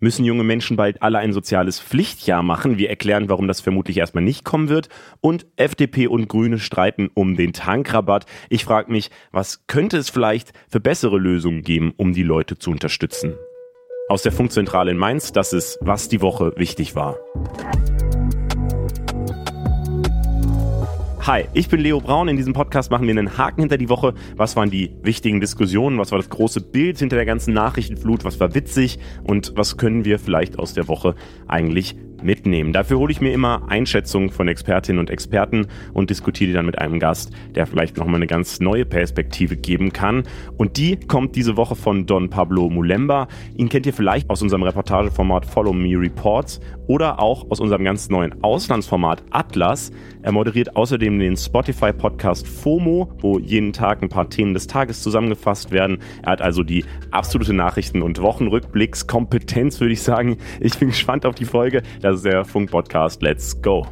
Müssen junge Menschen bald alle ein soziales Pflichtjahr machen? Wir erklären, warum das vermutlich erstmal nicht kommen wird. Und FDP und Grüne streiten um den Tankrabatt. Ich frage mich, was könnte es vielleicht für bessere Lösungen geben, um die Leute zu unterstützen? Aus der Funkzentrale in Mainz, das ist, was die Woche wichtig war. Hi, ich bin Leo Braun. In diesem Podcast machen wir einen Haken hinter die Woche. Was waren die wichtigen Diskussionen? Was war das große Bild hinter der ganzen Nachrichtenflut? Was war witzig? Und was können wir vielleicht aus der Woche eigentlich mitnehmen. Dafür hole ich mir immer Einschätzungen von Expertinnen und Experten und diskutiere die dann mit einem Gast, der vielleicht nochmal eine ganz neue Perspektive geben kann. Und die kommt diese Woche von Don Pablo Mulemba. Ihn kennt ihr vielleicht aus unserem Reportageformat Follow Me Reports oder auch aus unserem ganz neuen Auslandsformat Atlas. Er moderiert außerdem den Spotify-Podcast FOMO, wo jeden Tag ein paar Themen des Tages zusammengefasst werden. Er hat also die absolute Nachrichten- und Wochenrückblickskompetenz, würde ich sagen. Ich bin gespannt auf die Folge. Das ist der Funk-Podcast. Let's go.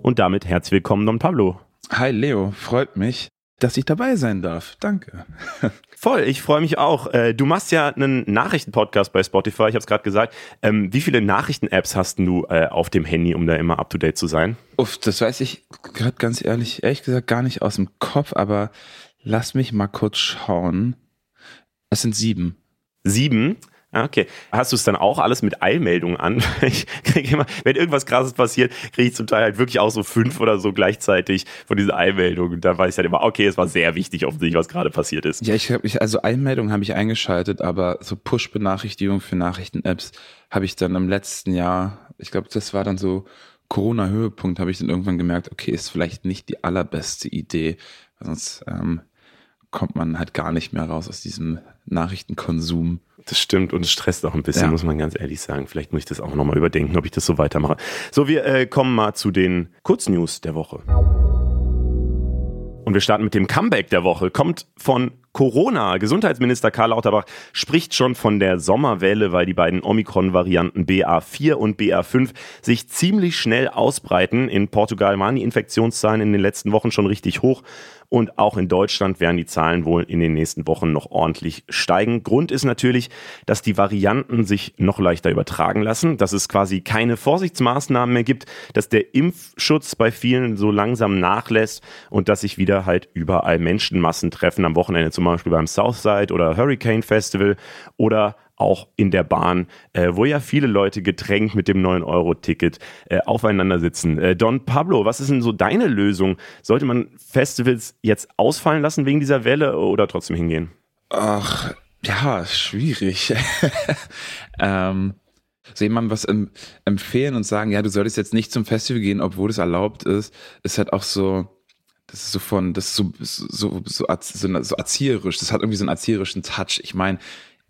Und damit herzlich willkommen, Don Pablo. Hi Leo, freut mich, dass ich dabei sein darf. Danke. Voll, ich freue mich auch. Äh, du machst ja einen Nachrichten-Podcast bei Spotify, ich habe es gerade gesagt. Ähm, wie viele Nachrichten-Apps hast du äh, auf dem Handy, um da immer up-to-date zu sein? Uff, das weiß ich gerade ganz ehrlich, ehrlich gesagt gar nicht aus dem Kopf, aber lass mich mal kurz schauen. Es sind sieben. Sieben? Ah, okay. Hast du es dann auch alles mit Eilmeldungen an? Ich kriege immer, wenn irgendwas krasses passiert, kriege ich zum Teil halt wirklich auch so fünf oder so gleichzeitig von diesen Eilmeldungen. Da weiß ich dann immer, okay, es war sehr wichtig offensichtlich, was gerade passiert ist. Ja, ich habe ich, also Eilmeldungen habe ich eingeschaltet, aber so Push-Benachrichtigungen für Nachrichten-Apps habe ich dann im letzten Jahr, ich glaube, das war dann so Corona-Höhepunkt, habe ich dann irgendwann gemerkt, okay, ist vielleicht nicht die allerbeste Idee, sonst ähm, kommt man halt gar nicht mehr raus aus diesem Nachrichtenkonsum. Das stimmt und es stresst auch ein bisschen, ja. muss man ganz ehrlich sagen. Vielleicht muss ich das auch nochmal überdenken, ob ich das so weitermache. So, wir äh, kommen mal zu den Kurznews der Woche. Und wir starten mit dem Comeback der Woche. Kommt von Corona. Gesundheitsminister Karl Lauterbach spricht schon von der Sommerwelle, weil die beiden Omikron-Varianten BA4 und BA5 sich ziemlich schnell ausbreiten. In Portugal waren die Infektionszahlen in den letzten Wochen schon richtig hoch. Und auch in Deutschland werden die Zahlen wohl in den nächsten Wochen noch ordentlich steigen. Grund ist natürlich, dass die Varianten sich noch leichter übertragen lassen, dass es quasi keine Vorsichtsmaßnahmen mehr gibt, dass der Impfschutz bei vielen so langsam nachlässt und dass sich wieder halt überall Menschenmassen treffen. Am Wochenende zum Beispiel beim Southside oder Hurricane Festival oder auch in der Bahn, äh, wo ja viele Leute gedrängt mit dem 9-Euro-Ticket äh, aufeinander sitzen. Äh, Don Pablo, was ist denn so deine Lösung? Sollte man Festivals jetzt ausfallen lassen wegen dieser Welle oder trotzdem hingehen? Ach, ja, schwierig. ähm, soll jemand was em empfehlen und sagen, ja, du solltest jetzt nicht zum Festival gehen, obwohl es erlaubt ist, ist halt auch so, das ist so von, das ist so, so, so, so, so erzieherisch, das hat irgendwie so einen erzieherischen Touch. Ich meine,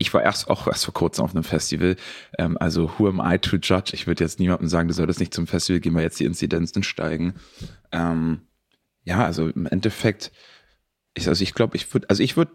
ich war erst auch erst vor kurzem auf einem Festival. Ähm, also who am I to judge? Ich würde jetzt niemandem sagen, du solltest nicht zum Festival gehen, weil jetzt die Inzidenzen steigen. Ähm, ja, also im Endeffekt, ich, also ich glaube, ich würde, also ich würde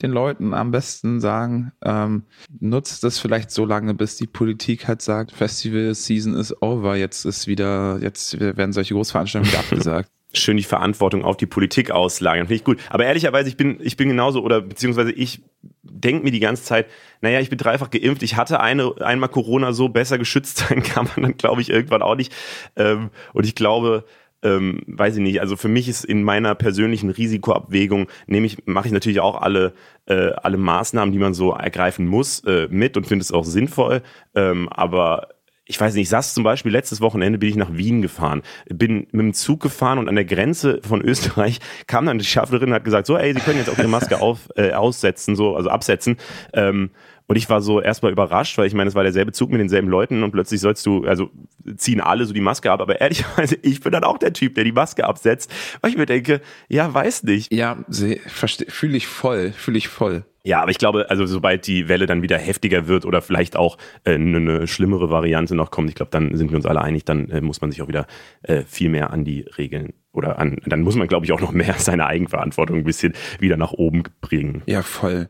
den Leuten am besten sagen, ähm, nutzt das vielleicht so lange, bis die Politik halt sagt, Festival Season is over, jetzt ist wieder, jetzt werden solche Großveranstaltungen wieder abgesagt schön die Verantwortung auf die Politik auslagern. Finde ich gut. Aber ehrlicherweise, ich bin, ich bin genauso, oder beziehungsweise ich denke mir die ganze Zeit, naja, ich bin dreifach geimpft, ich hatte eine, einmal Corona so, besser geschützt sein kann man dann, glaube ich, irgendwann auch nicht. Ähm, und ich glaube, ähm, weiß ich nicht, also für mich ist in meiner persönlichen Risikoabwägung, nehme ich, mache ich natürlich auch alle, äh, alle Maßnahmen, die man so ergreifen muss, äh, mit und finde es auch sinnvoll. Ähm, aber ich weiß nicht, ich saß zum Beispiel letztes Wochenende bin ich nach Wien gefahren, bin mit dem Zug gefahren und an der Grenze von Österreich kam dann die Schaffnerin und hat gesagt, so, ey, Sie können jetzt auch Ihre Maske auf, äh, aussetzen, so, also absetzen. Ähm, und ich war so erstmal überrascht, weil ich meine, es war derselbe Zug mit denselben Leuten und plötzlich sollst du, also ziehen alle so die Maske ab. Aber ehrlicherweise, ich bin dann auch der Typ, der die Maske absetzt, weil ich mir denke, ja, weiß nicht. Ja, fühle ich voll, fühle ich voll. Ja, aber ich glaube, also sobald die Welle dann wieder heftiger wird oder vielleicht auch äh, eine, eine schlimmere Variante noch kommt, ich glaube, dann sind wir uns alle einig, dann äh, muss man sich auch wieder äh, viel mehr an die Regeln oder an, dann muss man, glaube ich, auch noch mehr seine Eigenverantwortung ein bisschen wieder nach oben bringen. Ja, voll.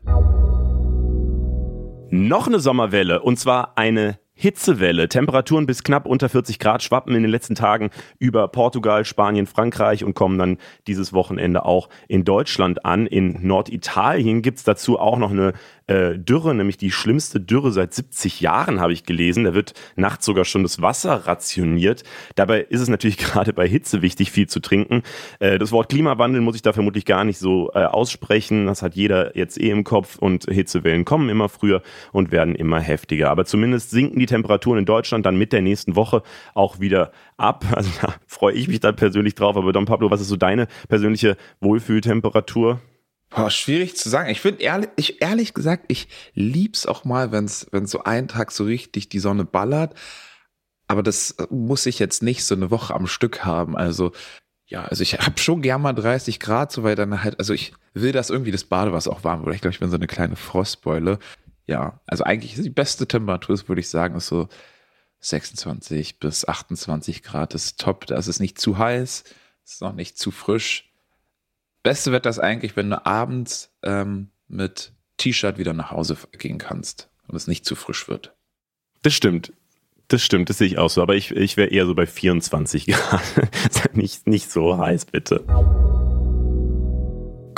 Noch eine Sommerwelle und zwar eine Hitzewelle. Temperaturen bis knapp unter 40 Grad schwappen in den letzten Tagen über Portugal, Spanien, Frankreich und kommen dann dieses Wochenende auch in Deutschland an. In Norditalien gibt's dazu auch noch eine äh, Dürre, nämlich die schlimmste Dürre seit 70 Jahren, habe ich gelesen. Da wird nachts sogar schon das Wasser rationiert. Dabei ist es natürlich gerade bei Hitze wichtig, viel zu trinken. Äh, das Wort Klimawandel muss ich da vermutlich gar nicht so äh, aussprechen. Das hat jeder jetzt eh im Kopf und Hitzewellen kommen immer früher und werden immer heftiger. Aber zumindest sinken die Temperaturen in Deutschland dann mit der nächsten Woche auch wieder ab. Also da freue ich mich dann persönlich drauf. Aber Don Pablo, was ist so deine persönliche Wohlfühltemperatur? Boah, schwierig zu sagen. Ich finde ehrlich, ich, ehrlich gesagt, ich lieb's auch mal, wenn es so einen Tag so richtig die Sonne ballert. Aber das muss ich jetzt nicht so eine Woche am Stück haben. Also ja, also ich habe schon gern mal 30 Grad, so weil dann halt, also ich will, dass irgendwie das Badewasser auch warm wird. Ich glaube, ich bin so eine kleine Frostbeule. Ja, also eigentlich ist die beste Temperatur, würde ich sagen, ist so 26 bis 28 Grad ist top. Da ist es nicht zu heiß, ist noch nicht zu frisch. Beste wird das eigentlich, wenn du abends ähm, mit T-Shirt wieder nach Hause gehen kannst und es nicht zu frisch wird. Das stimmt. Das stimmt, das sehe ich auch so. Aber ich, ich wäre eher so bei 24 Grad. nicht, nicht so heiß, bitte.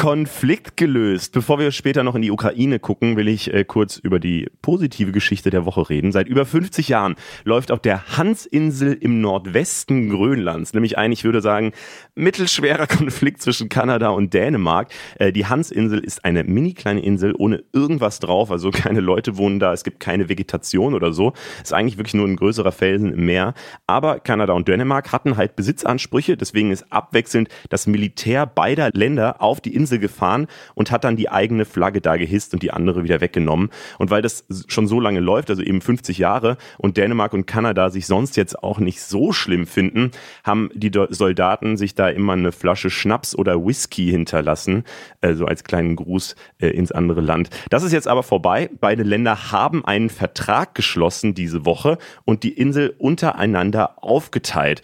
Konflikt gelöst. Bevor wir später noch in die Ukraine gucken, will ich äh, kurz über die positive Geschichte der Woche reden. Seit über 50 Jahren läuft auf der Hansinsel im Nordwesten Grönlands, nämlich ein, ich würde sagen, mittelschwerer Konflikt zwischen Kanada und Dänemark. Äh, die Hansinsel ist eine mini kleine Insel ohne irgendwas drauf, also keine Leute wohnen da, es gibt keine Vegetation oder so. Ist eigentlich wirklich nur ein größerer Felsen im Meer. Aber Kanada und Dänemark hatten halt Besitzansprüche, deswegen ist abwechselnd das Militär beider Länder auf die Insel Insel gefahren und hat dann die eigene Flagge da gehisst und die andere wieder weggenommen. Und weil das schon so lange läuft, also eben 50 Jahre, und Dänemark und Kanada sich sonst jetzt auch nicht so schlimm finden, haben die Soldaten sich da immer eine Flasche Schnaps oder Whisky hinterlassen, also als kleinen Gruß äh, ins andere Land. Das ist jetzt aber vorbei. Beide Länder haben einen Vertrag geschlossen diese Woche und die Insel untereinander aufgeteilt.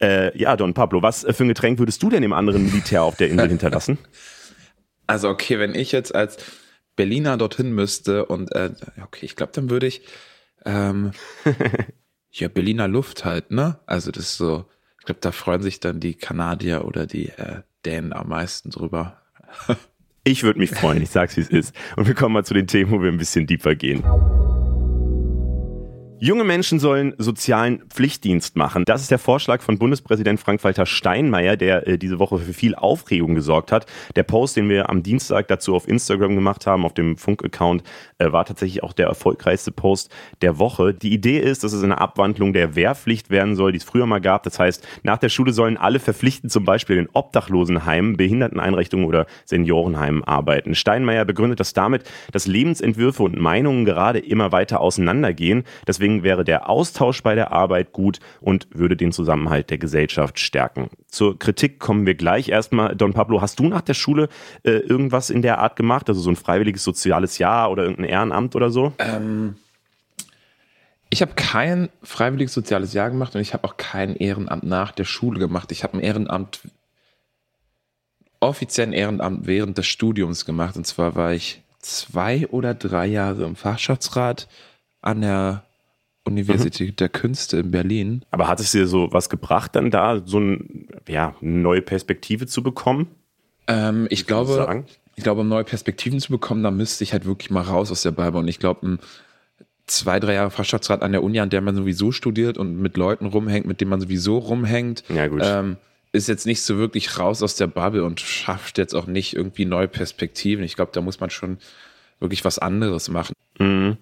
Äh, ja, Don Pablo, was für ein Getränk würdest du denn dem anderen Militär auf der Insel hinterlassen? Also okay, wenn ich jetzt als Berliner dorthin müsste und äh, okay, ich glaube, dann würde ich ähm, ja Berliner Luft halt, ne? Also das ist so, ich glaube, da freuen sich dann die Kanadier oder die äh, Dänen am meisten drüber. ich würde mich freuen, ich sag's wie es ist. Und wir kommen mal zu den Themen, wo wir ein bisschen deeper gehen. Junge Menschen sollen sozialen Pflichtdienst machen. Das ist der Vorschlag von Bundespräsident Frank-Walter Steinmeier, der äh, diese Woche für viel Aufregung gesorgt hat. Der Post, den wir am Dienstag dazu auf Instagram gemacht haben, auf dem Funk-Account, äh, war tatsächlich auch der erfolgreichste Post der Woche. Die Idee ist, dass es eine Abwandlung der Wehrpflicht werden soll, die es früher mal gab. Das heißt, nach der Schule sollen alle verpflichtend zum Beispiel in Obdachlosenheimen, Behinderteneinrichtungen oder Seniorenheimen arbeiten. Steinmeier begründet das damit, dass Lebensentwürfe und Meinungen gerade immer weiter auseinandergehen. Deswegen Deswegen wäre der Austausch bei der Arbeit gut und würde den Zusammenhalt der Gesellschaft stärken. Zur Kritik kommen wir gleich. Erstmal, Don Pablo, hast du nach der Schule äh, irgendwas in der Art gemacht? Also so ein freiwilliges soziales Jahr oder irgendein Ehrenamt oder so? Ähm, ich habe kein freiwilliges soziales Jahr gemacht und ich habe auch kein Ehrenamt nach der Schule gemacht. Ich habe ein Ehrenamt, offiziell ein Ehrenamt während des Studiums gemacht. Und zwar war ich zwei oder drei Jahre im Fachschaftsrat an der Universität mhm. der Künste in Berlin. Aber hat es dir so was gebracht, dann da so ein, ja, eine neue Perspektive zu bekommen? Ähm, ich glaube, ich glaube, um neue Perspektiven zu bekommen, da müsste ich halt wirklich mal raus aus der Bibel. Und ich glaube, zwei, drei Jahre Fachschaftsrat an der Uni, an der man sowieso studiert und mit Leuten rumhängt, mit denen man sowieso rumhängt, ja. Ähm, ist jetzt nicht so wirklich raus aus der Bubble und schafft jetzt auch nicht irgendwie neue Perspektiven. Ich glaube, da muss man schon wirklich was anderes machen. Mhm.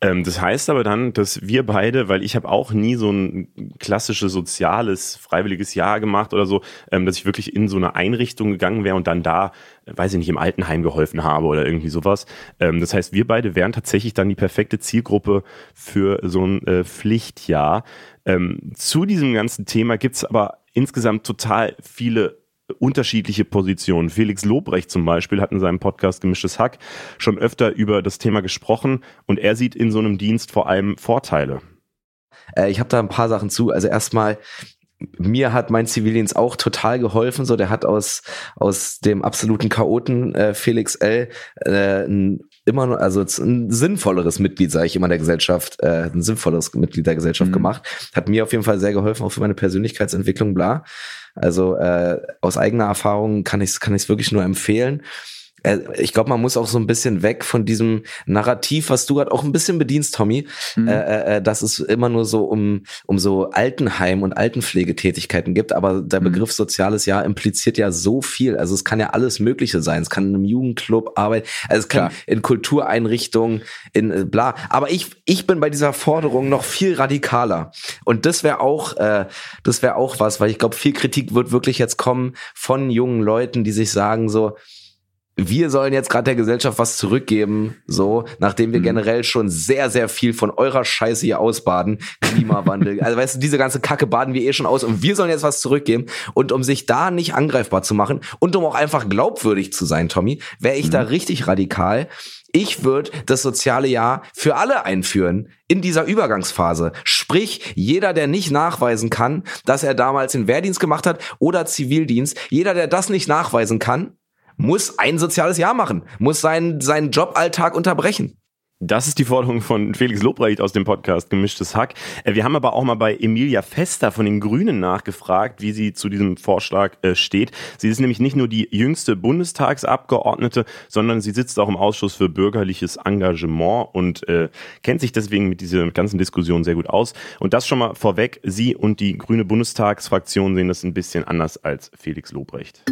Ähm, das heißt aber dann, dass wir beide, weil ich habe auch nie so ein klassisches soziales, freiwilliges Jahr gemacht oder so, ähm, dass ich wirklich in so eine Einrichtung gegangen wäre und dann da, weiß ich nicht, im Altenheim geholfen habe oder irgendwie sowas. Ähm, das heißt, wir beide wären tatsächlich dann die perfekte Zielgruppe für so ein äh, Pflichtjahr. Ähm, zu diesem ganzen Thema gibt's aber insgesamt total viele unterschiedliche Positionen. Felix Lobrecht zum Beispiel hat in seinem Podcast Gemischtes Hack schon öfter über das Thema gesprochen und er sieht in so einem Dienst vor allem Vorteile. Äh, ich habe da ein paar Sachen zu. Also erstmal, mir hat mein Zivildienst auch total geholfen. So, der hat aus aus dem absoluten Chaoten äh, Felix L. Äh, ein immer also ein sinnvolleres Mitglied, sage ich immer, der Gesellschaft, äh, ein sinnvolles Mitglied der Gesellschaft mhm. gemacht. Hat mir auf jeden Fall sehr geholfen, auch für meine Persönlichkeitsentwicklung, bla. Also äh, aus eigener Erfahrung kann ich es kann ich's wirklich nur empfehlen. Äh, ich glaube, man muss auch so ein bisschen weg von diesem Narrativ, was du gerade auch ein bisschen bedienst, Tommy, mhm. äh, äh, dass es immer nur so um, um so Altenheim und Altenpflegetätigkeiten gibt. Aber der mhm. Begriff soziales Jahr impliziert ja so viel. Also es kann ja alles Mögliche sein. Es kann in einem Jugendclub arbeiten, also es kann Klar. in Kultureinrichtungen, in äh, bla. Aber ich, ich bin bei dieser Forderung noch viel radikaler. Und das wäre auch, äh, das wäre auch was, weil ich glaube, viel Kritik wird wirklich jetzt kommen von jungen Leuten, die sich sagen so, wir sollen jetzt gerade der Gesellschaft was zurückgeben, so, nachdem wir mhm. generell schon sehr, sehr viel von eurer Scheiße hier ausbaden, Klimawandel, also weißt du, diese ganze Kacke baden wir eh schon aus und wir sollen jetzt was zurückgeben und um sich da nicht angreifbar zu machen und um auch einfach glaubwürdig zu sein, Tommy, wäre ich mhm. da richtig radikal. Ich würde das soziale Jahr für alle einführen in dieser Übergangsphase. Sprich, jeder, der nicht nachweisen kann, dass er damals den Wehrdienst gemacht hat oder Zivildienst, jeder, der das nicht nachweisen kann, muss ein soziales Jahr machen, muss seinen, seinen Joballtag unterbrechen. Das ist die Forderung von Felix Lobrecht aus dem Podcast Gemischtes Hack. Äh, wir haben aber auch mal bei Emilia Fester von den Grünen nachgefragt, wie sie zu diesem Vorschlag äh, steht. Sie ist nämlich nicht nur die jüngste Bundestagsabgeordnete, sondern sie sitzt auch im Ausschuss für bürgerliches Engagement und äh, kennt sich deswegen mit dieser ganzen Diskussion sehr gut aus. Und das schon mal vorweg, sie und die grüne Bundestagsfraktion sehen das ein bisschen anders als Felix Lobrecht.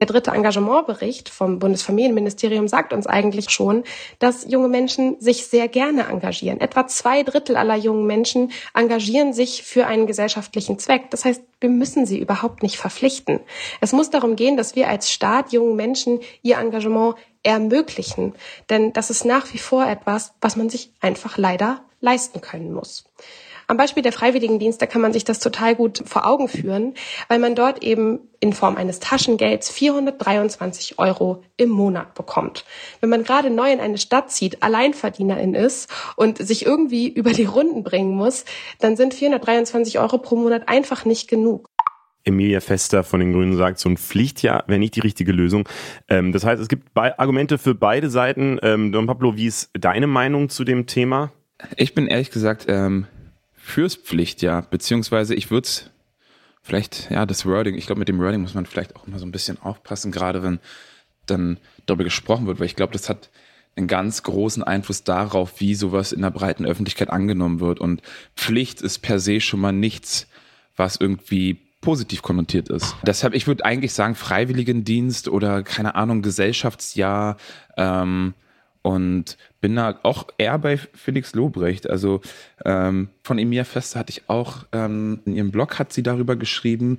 Der dritte Engagementbericht vom Bundesfamilienministerium sagt uns eigentlich schon, dass junge Menschen sich sehr gerne engagieren. Etwa zwei Drittel aller jungen Menschen engagieren sich für einen gesellschaftlichen Zweck. Das heißt, wir müssen sie überhaupt nicht verpflichten. Es muss darum gehen, dass wir als Staat jungen Menschen ihr Engagement ermöglichen. Denn das ist nach wie vor etwas, was man sich einfach leider leisten können muss. Am Beispiel der Freiwilligendienste kann man sich das total gut vor Augen führen, weil man dort eben in Form eines Taschengelds 423 Euro im Monat bekommt. Wenn man gerade neu in eine Stadt zieht, Alleinverdienerin ist und sich irgendwie über die Runden bringen muss, dann sind 423 Euro pro Monat einfach nicht genug. Emilia Fester von den Grünen sagt, so ein Pflichtjahr wäre nicht die richtige Lösung. Ähm, das heißt, es gibt Argumente für beide Seiten. Ähm, Don Pablo, wie ist deine Meinung zu dem Thema? Ich bin ehrlich gesagt ähm, fürs Pflichtjahr, beziehungsweise ich würde es vielleicht, ja, das Wording, ich glaube, mit dem Wording muss man vielleicht auch immer so ein bisschen aufpassen, gerade wenn dann darüber gesprochen wird, weil ich glaube, das hat einen ganz großen Einfluss darauf, wie sowas in der breiten Öffentlichkeit angenommen wird. Und Pflicht ist per se schon mal nichts, was irgendwie positiv konnotiert ist. Deshalb, ich würde eigentlich sagen, Freiwilligendienst oder keine Ahnung, Gesellschaftsjahr, ähm, und bin da auch eher bei Felix Lobrecht. Also ähm, von Emilia Fester hatte ich auch, ähm, in ihrem Blog hat sie darüber geschrieben,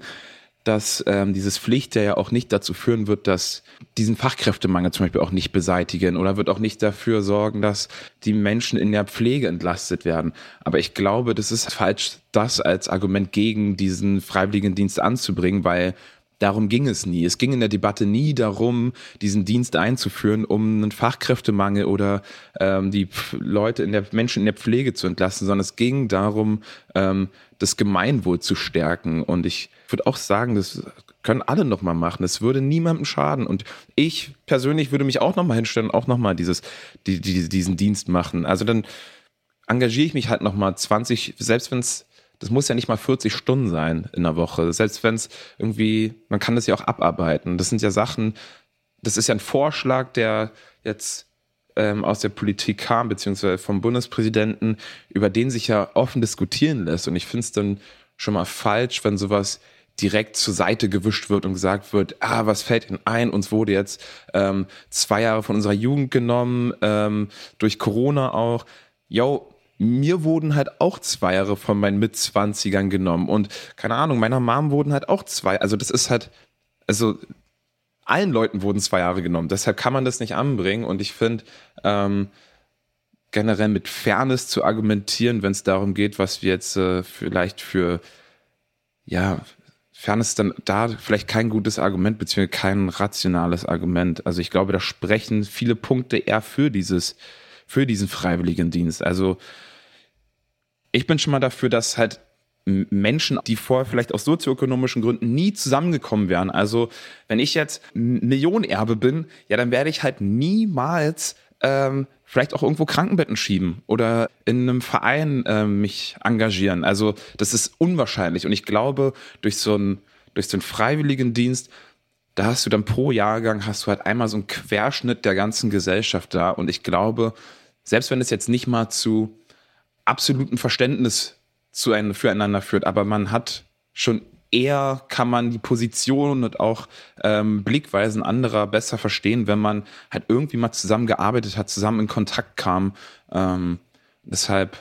dass ähm, dieses Pflicht ja auch nicht dazu führen wird, dass diesen Fachkräftemangel zum Beispiel auch nicht beseitigen oder wird auch nicht dafür sorgen, dass die Menschen in der Pflege entlastet werden. Aber ich glaube, das ist falsch, das als Argument gegen diesen Freiwilligendienst anzubringen, weil Darum ging es nie. Es ging in der Debatte nie darum, diesen Dienst einzuführen, um einen Fachkräftemangel oder ähm, die Leute in der Menschen in der Pflege zu entlasten, sondern es ging darum, ähm, das Gemeinwohl zu stärken. Und ich würde auch sagen, das können alle nochmal machen. Es würde niemandem schaden. Und ich persönlich würde mich auch nochmal hinstellen, auch nochmal dieses, die, die, diesen Dienst machen. Also dann engagiere ich mich halt nochmal 20, selbst wenn es das muss ja nicht mal 40 Stunden sein in der Woche. Selbst wenn es irgendwie, man kann das ja auch abarbeiten. Das sind ja Sachen, das ist ja ein Vorschlag, der jetzt ähm, aus der Politik kam, beziehungsweise vom Bundespräsidenten, über den sich ja offen diskutieren lässt. Und ich finde es dann schon mal falsch, wenn sowas direkt zur Seite gewischt wird und gesagt wird, ah, was fällt Ihnen ein? Uns wurde jetzt ähm, zwei Jahre von unserer Jugend genommen, ähm, durch Corona auch. Yo, mir wurden halt auch zwei Jahre von meinen Mitzwanzigern genommen und keine Ahnung, meiner Mom wurden halt auch zwei. Also das ist halt, also allen Leuten wurden zwei Jahre genommen. Deshalb kann man das nicht anbringen und ich finde, ähm, generell mit Fairness zu argumentieren, wenn es darum geht, was wir jetzt äh, vielleicht für, ja, Fairness dann da vielleicht kein gutes Argument, beziehungsweise kein rationales Argument. Also ich glaube, da sprechen viele Punkte eher für dieses, für diesen Freiwilligendienst. Also ich bin schon mal dafür, dass halt Menschen, die vorher vielleicht aus sozioökonomischen Gründen nie zusammengekommen wären. Also wenn ich jetzt Millionenerbe bin, ja, dann werde ich halt niemals ähm, vielleicht auch irgendwo Krankenbetten schieben oder in einem Verein ähm, mich engagieren. Also das ist unwahrscheinlich. Und ich glaube, durch so einen, durch so einen Freiwilligendienst da hast du dann pro Jahrgang hast du halt einmal so einen Querschnitt der ganzen Gesellschaft da. Und ich glaube, selbst wenn es jetzt nicht mal zu absolutem Verständnis füreinander führt, aber man hat schon eher kann man die Position und auch ähm, Blickweisen anderer besser verstehen, wenn man halt irgendwie mal zusammengearbeitet hat, zusammen in Kontakt kam. Ähm, deshalb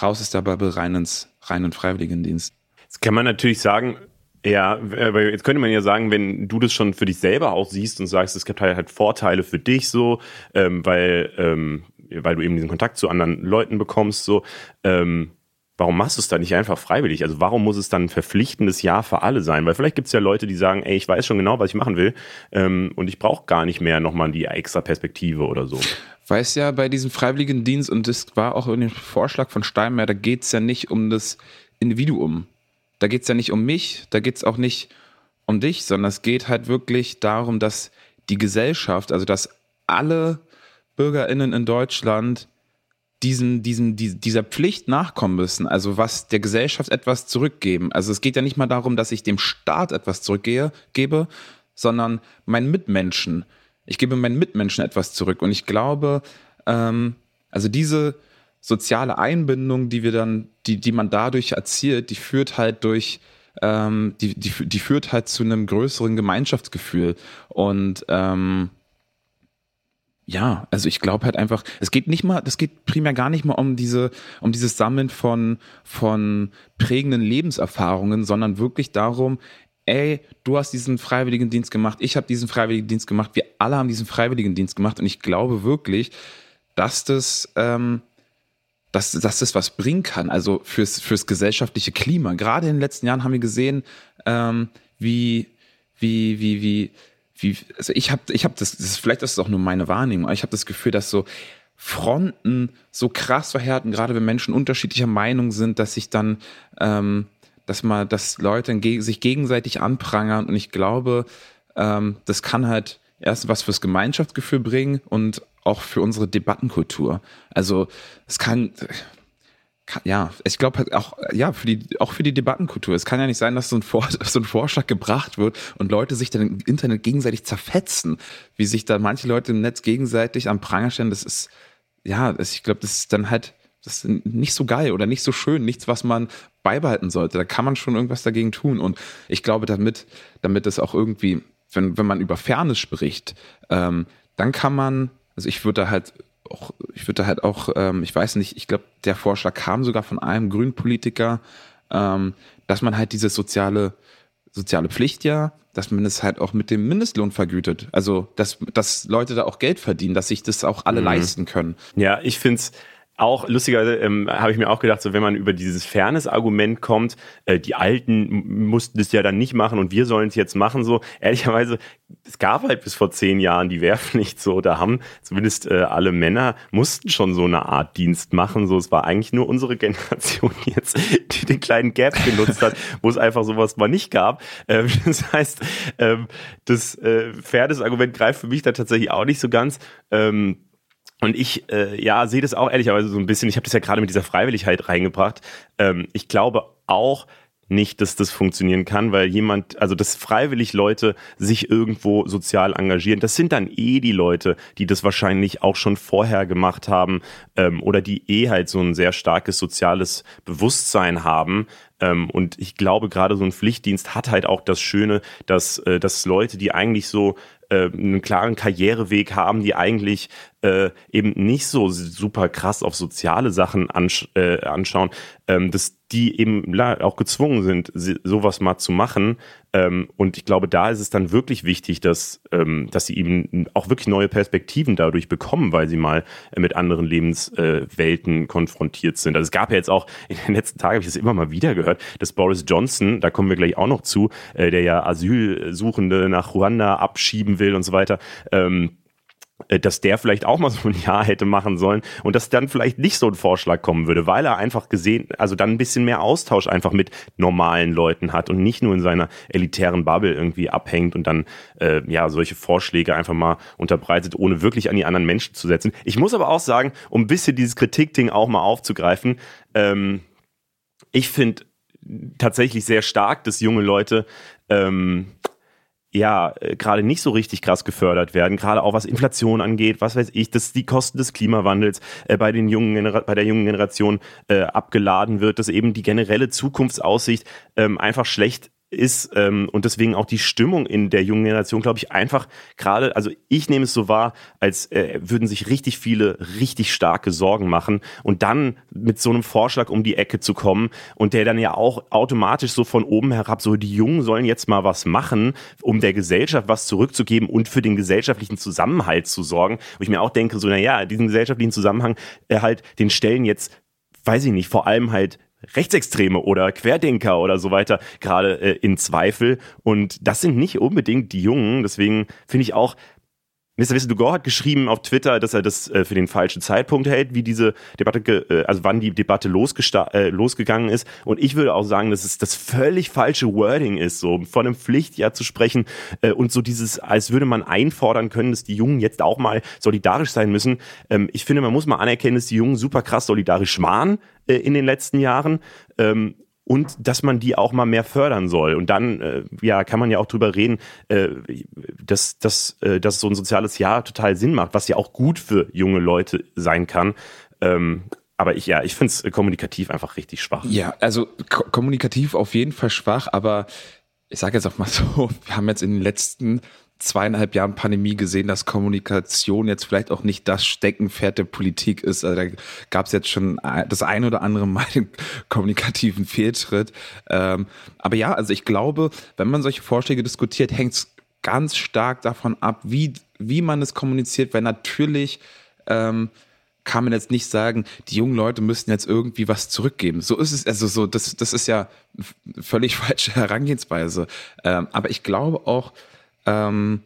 raus ist der Bubble rein ins reinen Freiwilligendienst. Jetzt kann man natürlich sagen, ja, aber jetzt könnte man ja sagen, wenn du das schon für dich selber auch siehst und sagst, es gibt halt, halt Vorteile für dich so, ähm, weil, ähm, weil du eben diesen Kontakt zu anderen Leuten bekommst, so, ähm, warum machst du es dann nicht einfach freiwillig? Also warum muss es dann ein verpflichtendes Jahr für alle sein? Weil vielleicht gibt es ja Leute, die sagen, ey, ich weiß schon genau, was ich machen will ähm, und ich brauche gar nicht mehr nochmal die extra Perspektive oder so. Weiß ja bei diesem freiwilligen Dienst, und das war auch in dem Vorschlag von Steinmeier, da geht es ja nicht um das Individuum. Da geht es ja nicht um mich, da geht es auch nicht um dich, sondern es geht halt wirklich darum, dass die Gesellschaft, also dass alle BürgerInnen in Deutschland diesen, diesen, dieser Pflicht nachkommen müssen, also was der Gesellschaft etwas zurückgeben. Also es geht ja nicht mal darum, dass ich dem Staat etwas zurückgebe, sondern meinen Mitmenschen. Ich gebe meinen Mitmenschen etwas zurück. Und ich glaube, ähm, also diese soziale Einbindung, die wir dann, die, die man dadurch erzielt, die führt halt durch, ähm, die, die, die führt halt zu einem größeren Gemeinschaftsgefühl. Und ähm, ja, also ich glaube halt einfach, es geht nicht mal, das geht primär gar nicht mal um diese, um dieses Sammeln von, von prägenden Lebenserfahrungen, sondern wirklich darum, ey, du hast diesen Freiwilligendienst gemacht, ich habe diesen Freiwilligendienst gemacht, wir alle haben diesen Freiwilligendienst gemacht und ich glaube wirklich, dass das, ähm, dass, dass das was bringen kann, also fürs, fürs gesellschaftliche Klima. Gerade in den letzten Jahren haben wir gesehen, ähm, wie, wie, wie, wie, wie, also ich habe, ich habe das, das ist, vielleicht ist es auch nur meine Wahrnehmung, aber ich habe das Gefühl, dass so Fronten so krass verhärten, gerade wenn Menschen unterschiedlicher Meinung sind, dass sich dann, ähm, dass man, dass Leute sich gegenseitig anprangern und ich glaube, ähm, das kann halt erst was fürs Gemeinschaftsgefühl bringen und auch für unsere Debattenkultur. Also es kann, ja, ich glaube auch, ja, für die, auch für die Debattenkultur. Es kann ja nicht sein, dass so ein, Vor so ein Vorschlag gebracht wird und Leute sich dann im Internet gegenseitig zerfetzen, wie sich da manche Leute im Netz gegenseitig am Pranger stellen. Das ist, ja, das, ich glaube, das ist dann halt, das ist nicht so geil oder nicht so schön, nichts, was man beibehalten sollte. Da kann man schon irgendwas dagegen tun. Und ich glaube, damit, damit es auch irgendwie, wenn, wenn man über Fairness spricht, ähm, dann kann man, also ich würde da halt auch, ich würde halt auch, ähm, ich weiß nicht, ich glaube, der Vorschlag kam sogar von einem grünen Politiker, ähm, dass man halt diese soziale, soziale Pflicht ja, dass man es halt auch mit dem Mindestlohn vergütet. Also, dass, dass Leute da auch Geld verdienen, dass sich das auch alle mhm. leisten können. Ja, ich finde es auch lustigerweise ähm, habe ich mir auch gedacht, so wenn man über dieses Fairness-Argument kommt, äh, die Alten mussten das ja dann nicht machen und wir sollen es jetzt machen. So ehrlicherweise, es gab halt bis vor zehn Jahren die Wehrpflicht so, da haben zumindest äh, alle Männer mussten schon so eine Art Dienst machen. So, es war eigentlich nur unsere Generation jetzt, die den kleinen Gap genutzt hat, wo es einfach sowas mal nicht gab. Ähm, das heißt, ähm, das äh, Fairness-Argument greift für mich da tatsächlich auch nicht so ganz. Ähm, und ich, äh, ja, sehe das auch ehrlicherweise so ein bisschen. Ich habe das ja gerade mit dieser Freiwilligkeit reingebracht. Ähm, ich glaube auch nicht, dass das funktionieren kann, weil jemand, also dass freiwillig Leute sich irgendwo sozial engagieren, das sind dann eh die Leute, die das wahrscheinlich auch schon vorher gemacht haben ähm, oder die eh halt so ein sehr starkes soziales Bewusstsein haben. Ähm, und ich glaube, gerade so ein Pflichtdienst hat halt auch das Schöne, dass, äh, dass Leute, die eigentlich so äh, einen klaren Karriereweg haben, die eigentlich äh, eben nicht so super krass auf soziale Sachen ansch äh, anschauen, ähm, dass die eben auch gezwungen sind, sowas mal zu machen. Ähm, und ich glaube, da ist es dann wirklich wichtig, dass, ähm, dass sie eben auch wirklich neue Perspektiven dadurch bekommen, weil sie mal mit anderen Lebenswelten äh, konfrontiert sind. Also es gab ja jetzt auch in den letzten Tagen, habe ich das immer mal wieder gehört, dass Boris Johnson, da kommen wir gleich auch noch zu, äh, der ja Asylsuchende nach Ruanda abschieben will und so weiter, ähm, äh, dass der vielleicht auch mal so ein Jahr hätte machen sollen und dass dann vielleicht nicht so ein Vorschlag kommen würde, weil er einfach gesehen, also dann ein bisschen mehr Austausch einfach mit normalen Leuten hat und nicht nur in seiner elitären Bubble irgendwie abhängt und dann äh, ja solche Vorschläge einfach mal unterbreitet, ohne wirklich an die anderen Menschen zu setzen. Ich muss aber auch sagen, um ein bisschen dieses Kritikding auch mal aufzugreifen, ähm, ich finde tatsächlich sehr stark, dass junge Leute ähm, ja äh, gerade nicht so richtig krass gefördert werden, gerade auch was Inflation angeht, was weiß ich, dass die Kosten des Klimawandels äh, bei den jungen bei der jungen Generation äh, abgeladen wird, dass eben die generelle Zukunftsaussicht ähm, einfach schlecht ist ähm, und deswegen auch die Stimmung in der jungen Generation, glaube ich, einfach gerade, also ich nehme es so wahr, als äh, würden sich richtig viele richtig starke Sorgen machen und dann mit so einem Vorschlag um die Ecke zu kommen und der dann ja auch automatisch so von oben herab, so die Jungen sollen jetzt mal was machen, um der Gesellschaft was zurückzugeben und für den gesellschaftlichen Zusammenhalt zu sorgen, wo ich mir auch denke, so naja, diesen gesellschaftlichen Zusammenhang äh, halt, den stellen jetzt weiß ich nicht, vor allem halt Rechtsextreme oder Querdenker oder so weiter gerade äh, in Zweifel. Und das sind nicht unbedingt die Jungen. Deswegen finde ich auch, Mr. Wissel Dugor hat geschrieben auf Twitter, dass er das äh, für den falschen Zeitpunkt hält, wie diese Debatte, äh, also wann die Debatte äh, losgegangen ist. Und ich würde auch sagen, dass es das völlig falsche Wording ist, so von einem Pflichtjahr zu sprechen äh, und so dieses, als würde man einfordern können, dass die Jungen jetzt auch mal solidarisch sein müssen. Ähm, ich finde, man muss mal anerkennen, dass die Jungen super krass solidarisch waren äh, in den letzten Jahren. Ähm, und dass man die auch mal mehr fördern soll. Und dann äh, ja, kann man ja auch drüber reden, äh, dass, dass, äh, dass so ein soziales Jahr total Sinn macht, was ja auch gut für junge Leute sein kann. Ähm, aber ich, ja, ich finde es kommunikativ einfach richtig schwach. Ja, also ko kommunikativ auf jeden Fall schwach, aber ich sage jetzt auch mal so, wir haben jetzt in den letzten zweieinhalb Jahren Pandemie gesehen, dass Kommunikation jetzt vielleicht auch nicht das Steckenpferd der Politik ist. Also da gab es jetzt schon das ein oder andere Mal den kommunikativen Fehltritt. Ähm, aber ja, also ich glaube, wenn man solche Vorschläge diskutiert, hängt es ganz stark davon ab, wie, wie man es kommuniziert, weil natürlich ähm, kann man jetzt nicht sagen, die jungen Leute müssten jetzt irgendwie was zurückgeben. So ist es, also so, das, das ist ja völlig falsche Herangehensweise. Ähm, aber ich glaube auch, ähm,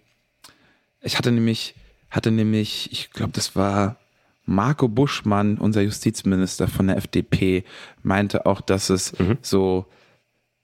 ich hatte nämlich, hatte nämlich, ich glaube, das war Marco Buschmann, unser Justizminister von der FDP, meinte auch, dass es mhm. so,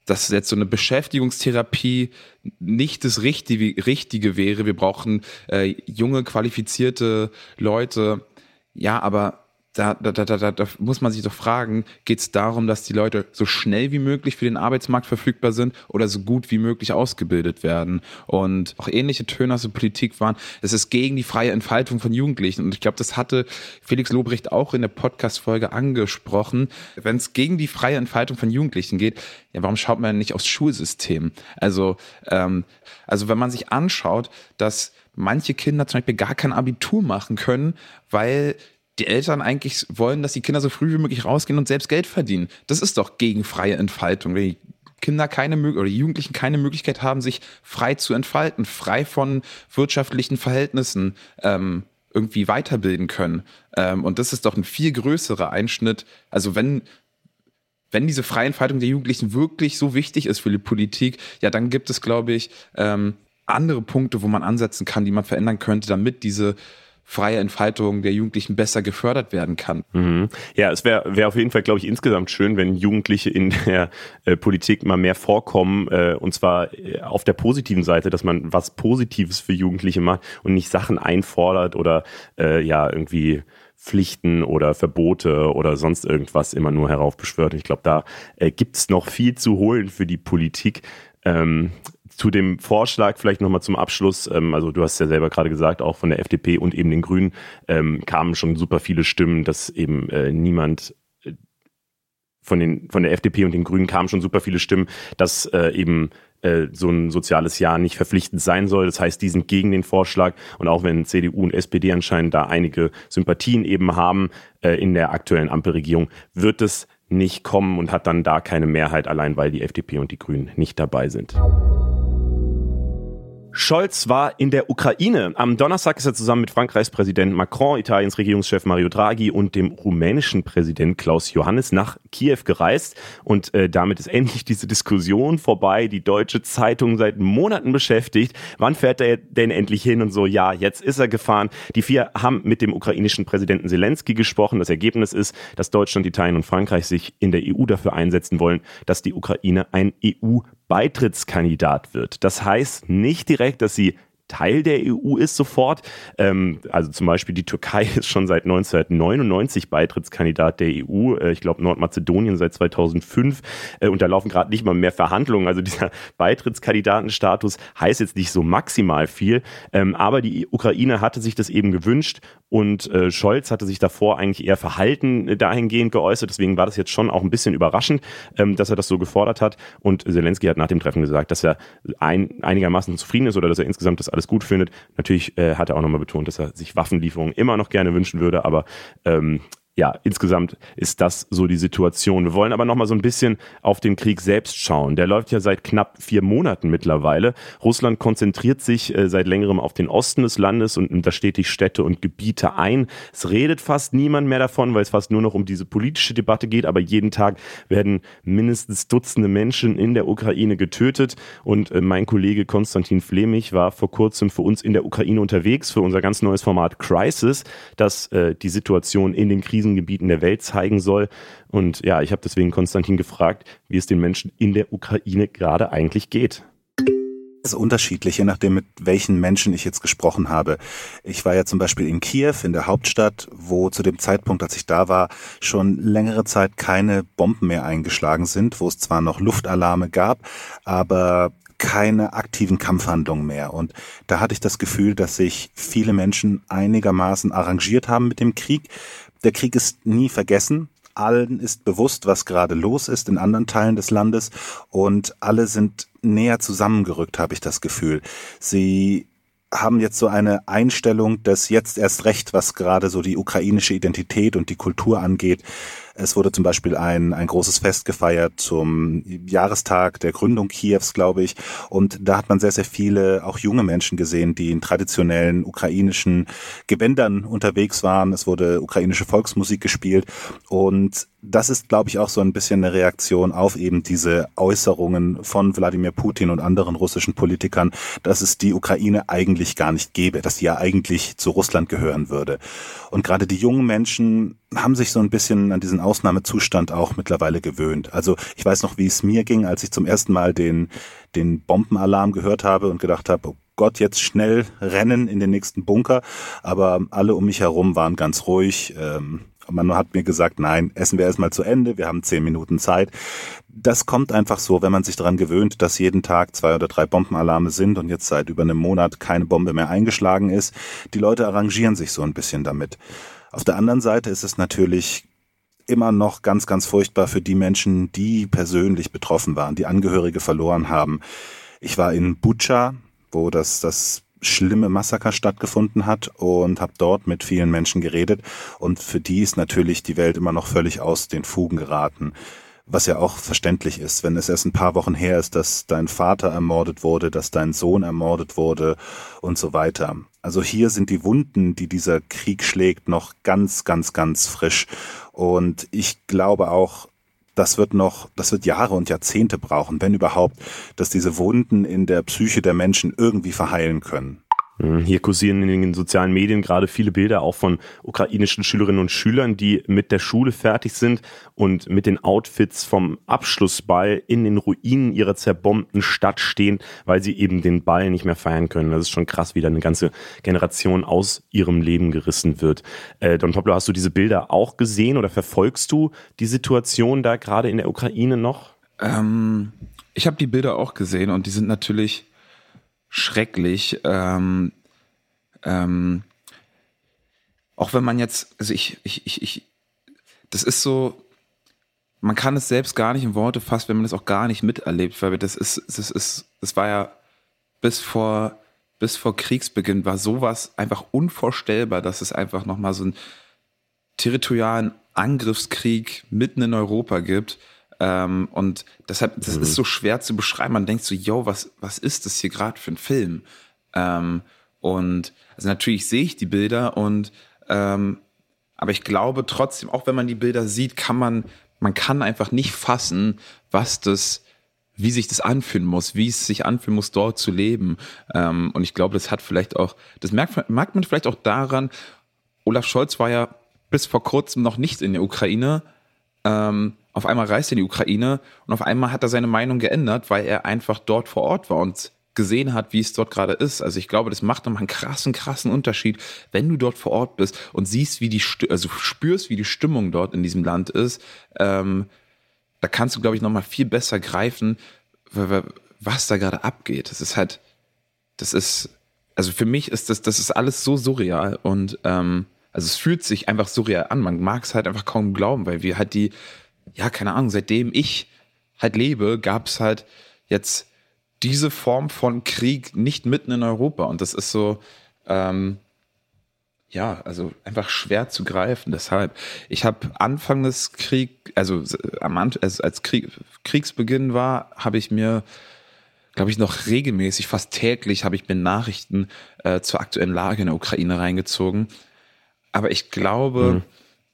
dass jetzt so eine Beschäftigungstherapie nicht das Richtige, Richtige wäre. Wir brauchen äh, junge, qualifizierte Leute. Ja, aber da, da, da, da, da muss man sich doch fragen, geht es darum, dass die Leute so schnell wie möglich für den Arbeitsmarkt verfügbar sind oder so gut wie möglich ausgebildet werden? Und auch ähnliche Töne aus der Politik waren, es ist gegen die freie Entfaltung von Jugendlichen. Und ich glaube, das hatte Felix Lobrecht auch in der Podcast-Folge angesprochen. Wenn es gegen die freie Entfaltung von Jugendlichen geht, ja, warum schaut man nicht aufs Schulsystem? Also, ähm, also wenn man sich anschaut, dass manche Kinder zum Beispiel gar kein Abitur machen können, weil die Eltern eigentlich wollen, dass die Kinder so früh wie möglich rausgehen und selbst Geld verdienen. Das ist doch gegen freie Entfaltung. Wenn die Kinder keine oder die Jugendlichen keine Möglichkeit haben, sich frei zu entfalten, frei von wirtschaftlichen Verhältnissen ähm, irgendwie weiterbilden können. Ähm, und das ist doch ein viel größerer Einschnitt. Also wenn wenn diese freie Entfaltung der Jugendlichen wirklich so wichtig ist für die Politik, ja, dann gibt es, glaube ich, ähm, andere Punkte, wo man ansetzen kann, die man verändern könnte, damit diese freie Entfaltung der Jugendlichen besser gefördert werden kann. Mhm. Ja, es wäre wär auf jeden Fall, glaube ich, insgesamt schön, wenn Jugendliche in der äh, Politik mal mehr vorkommen, äh, und zwar äh, auf der positiven Seite, dass man was Positives für Jugendliche macht und nicht Sachen einfordert oder äh, ja irgendwie Pflichten oder Verbote oder sonst irgendwas immer nur heraufbeschwört. Ich glaube, da äh, gibt es noch viel zu holen für die Politik. Ähm, zu dem Vorschlag vielleicht nochmal zum Abschluss, ähm, also du hast ja selber gerade gesagt, auch von der FDP und eben den Grünen ähm, kamen schon super viele Stimmen, dass eben äh, niemand äh, von, den, von der FDP und den Grünen kamen schon super viele Stimmen, dass äh, eben äh, so ein soziales Jahr nicht verpflichtend sein soll. Das heißt, die sind gegen den Vorschlag. Und auch wenn CDU und SPD anscheinend da einige Sympathien eben haben äh, in der aktuellen Ampelregierung, wird es nicht kommen und hat dann da keine Mehrheit, allein weil die FDP und die Grünen nicht dabei sind. Scholz war in der Ukraine. Am Donnerstag ist er zusammen mit Frankreichs Präsident Macron, Italiens Regierungschef Mario Draghi und dem rumänischen Präsident Klaus Johannes nach Kiew gereist. Und äh, damit ist endlich diese Diskussion vorbei, die deutsche Zeitung seit Monaten beschäftigt. Wann fährt er denn endlich hin? Und so, ja, jetzt ist er gefahren. Die vier haben mit dem ukrainischen Präsidenten Zelensky gesprochen. Das Ergebnis ist, dass Deutschland, Italien und Frankreich sich in der EU dafür einsetzen wollen, dass die Ukraine ein EU Beitrittskandidat wird. Das heißt nicht direkt, dass sie Teil der EU ist sofort. Ähm, also zum Beispiel die Türkei ist schon seit 1999 Beitrittskandidat der EU. Äh, ich glaube Nordmazedonien seit 2005. Äh, und da laufen gerade nicht mal mehr Verhandlungen. Also dieser Beitrittskandidatenstatus heißt jetzt nicht so maximal viel. Ähm, aber die Ukraine hatte sich das eben gewünscht und äh, Scholz hatte sich davor eigentlich eher verhalten dahingehend geäußert. Deswegen war das jetzt schon auch ein bisschen überraschend, ähm, dass er das so gefordert hat. Und Zelensky hat nach dem Treffen gesagt, dass er ein, einigermaßen zufrieden ist oder dass er insgesamt das alles gut findet. Natürlich äh, hat er auch nochmal betont, dass er sich Waffenlieferungen immer noch gerne wünschen würde, aber ähm, ja, insgesamt ist das so die Situation. Wir wollen aber noch mal so ein bisschen auf den Krieg selbst schauen. Der läuft ja seit knapp vier Monaten mittlerweile. Russland konzentriert sich äh, seit längerem auf den Osten des Landes und nimmt da stetig Städte und Gebiete ein. Es redet fast niemand mehr davon, weil es fast nur noch um diese politische Debatte geht. Aber jeden Tag werden mindestens Dutzende Menschen in der Ukraine getötet. Und äh, mein Kollege Konstantin Flemich war vor kurzem für uns in der Ukraine unterwegs für unser ganz neues Format Crisis, das äh, die Situation in den Krisen Krisengebieten der Welt zeigen soll. Und ja, ich habe deswegen Konstantin gefragt, wie es den Menschen in der Ukraine gerade eigentlich geht. Das ist unterschiedlich, je nachdem, mit welchen Menschen ich jetzt gesprochen habe. Ich war ja zum Beispiel in Kiew, in der Hauptstadt, wo zu dem Zeitpunkt, als ich da war, schon längere Zeit keine Bomben mehr eingeschlagen sind, wo es zwar noch Luftalarme gab, aber keine aktiven Kampfhandlungen mehr. Und da hatte ich das Gefühl, dass sich viele Menschen einigermaßen arrangiert haben mit dem Krieg, der Krieg ist nie vergessen. Allen ist bewusst, was gerade los ist in anderen Teilen des Landes und alle sind näher zusammengerückt, habe ich das Gefühl. Sie haben jetzt so eine Einstellung, dass jetzt erst recht, was gerade so die ukrainische Identität und die Kultur angeht, es wurde zum Beispiel ein, ein großes Fest gefeiert zum Jahrestag der Gründung Kiews, glaube ich. Und da hat man sehr, sehr viele, auch junge Menschen gesehen, die in traditionellen ukrainischen Gewändern unterwegs waren. Es wurde ukrainische Volksmusik gespielt. Und das ist, glaube ich, auch so ein bisschen eine Reaktion auf eben diese Äußerungen von Wladimir Putin und anderen russischen Politikern, dass es die Ukraine eigentlich gar nicht gäbe, dass sie ja eigentlich zu Russland gehören würde. Und gerade die jungen Menschen haben sich so ein bisschen an diesen Ausnahmezustand auch mittlerweile gewöhnt. Also ich weiß noch, wie es mir ging, als ich zum ersten Mal den, den Bombenalarm gehört habe und gedacht habe, oh Gott, jetzt schnell rennen in den nächsten Bunker. Aber alle um mich herum waren ganz ruhig. Ähm, man hat mir gesagt, nein, essen wir erstmal zu Ende, wir haben zehn Minuten Zeit. Das kommt einfach so, wenn man sich daran gewöhnt, dass jeden Tag zwei oder drei Bombenalarme sind und jetzt seit über einem Monat keine Bombe mehr eingeschlagen ist. Die Leute arrangieren sich so ein bisschen damit. Auf der anderen Seite ist es natürlich immer noch ganz, ganz furchtbar für die Menschen, die persönlich betroffen waren, die Angehörige verloren haben. Ich war in Bucha, wo das, das schlimme Massaker stattgefunden hat und habe dort mit vielen Menschen geredet. Und für die ist natürlich die Welt immer noch völlig aus den Fugen geraten was ja auch verständlich ist, wenn es erst ein paar Wochen her ist, dass dein Vater ermordet wurde, dass dein Sohn ermordet wurde und so weiter. Also hier sind die Wunden, die dieser Krieg schlägt, noch ganz, ganz, ganz frisch. Und ich glaube auch, das wird noch, das wird Jahre und Jahrzehnte brauchen, wenn überhaupt, dass diese Wunden in der Psyche der Menschen irgendwie verheilen können. Hm, hier kursieren in den sozialen Medien gerade viele Bilder auch von ukrainischen Schülerinnen und Schülern, die mit der Schule fertig sind und mit den Outfits vom Abschlussball in den Ruinen ihrer zerbombten Stadt stehen, weil sie eben den Ball nicht mehr feiern können. Das ist schon krass, wie da eine ganze Generation aus ihrem Leben gerissen wird. Äh, Don Pablo, hast du diese Bilder auch gesehen oder verfolgst du die Situation da gerade in der Ukraine noch? Ähm, ich habe die Bilder auch gesehen und die sind natürlich schrecklich. Ähm, ähm, auch wenn man jetzt, also ich, ich, ich, ich, das ist so, man kann es selbst gar nicht in Worte fassen, wenn man das auch gar nicht miterlebt, weil das ist, das ist, das war ja bis vor, bis vor Kriegsbeginn war sowas einfach unvorstellbar, dass es einfach nochmal so einen territorialen Angriffskrieg mitten in Europa gibt ähm, und deshalb, das mhm. ist so schwer zu beschreiben. Man denkt so, yo, was, was ist das hier gerade für ein Film? Ähm, und also natürlich sehe ich die Bilder und ähm, aber ich glaube trotzdem, auch wenn man die Bilder sieht, kann man, man kann einfach nicht fassen, was das, wie sich das anfühlen muss, wie es sich anfühlen muss, dort zu leben. Ähm, und ich glaube, das hat vielleicht auch, das merkt, merkt man vielleicht auch daran, Olaf Scholz war ja bis vor kurzem noch nicht in der Ukraine. Ähm, auf einmal reist er in die Ukraine und auf einmal hat er seine Meinung geändert, weil er einfach dort vor Ort war und gesehen hat, wie es dort gerade ist. Also ich glaube, das macht nochmal einen krassen, krassen Unterschied, wenn du dort vor Ort bist und siehst, wie die, also spürst, wie die Stimmung dort in diesem Land ist. Ähm, da kannst du, glaube ich, nochmal viel besser greifen, was da gerade abgeht. Das ist halt, das ist, also für mich ist das, das ist alles so surreal und ähm, also es fühlt sich einfach surreal an. Man mag es halt einfach kaum glauben, weil wir halt die, ja, keine Ahnung, seitdem ich halt lebe, gab es halt jetzt diese Form von Krieg nicht mitten in Europa. Und das ist so, ähm, ja, also einfach schwer zu greifen. Deshalb, ich habe Anfang des Krieg, also am als, als Krieg, Kriegsbeginn war, habe ich mir, glaube ich, noch regelmäßig, fast täglich, habe ich mir Nachrichten äh, zur aktuellen Lage in der Ukraine reingezogen. Aber ich glaube, mhm.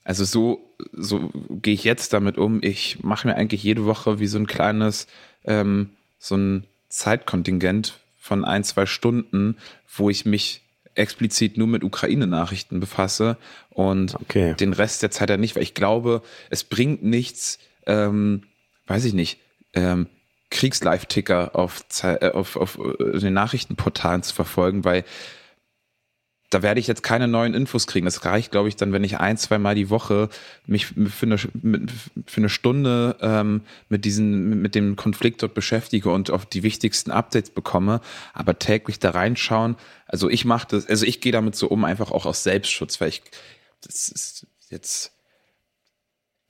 also so, so gehe ich jetzt damit um. Ich mache mir eigentlich jede Woche wie so ein kleines, ähm, so ein Zeitkontingent von ein, zwei Stunden, wo ich mich explizit nur mit Ukraine-Nachrichten befasse und okay. den Rest der Zeit ja nicht, weil ich glaube, es bringt nichts, ähm, weiß ich nicht, ähm, Kriegslive-Ticker auf, äh, auf, auf äh, den Nachrichtenportalen zu verfolgen, weil da werde ich jetzt keine neuen Infos kriegen. Das reicht, glaube ich, dann, wenn ich ein, zwei Mal die Woche mich für eine, für eine Stunde ähm, mit diesen, mit dem Konflikt dort beschäftige und auf die wichtigsten Updates bekomme, aber täglich da reinschauen. Also ich mache das, also ich gehe damit so um, einfach auch aus Selbstschutz, weil ich, das ist jetzt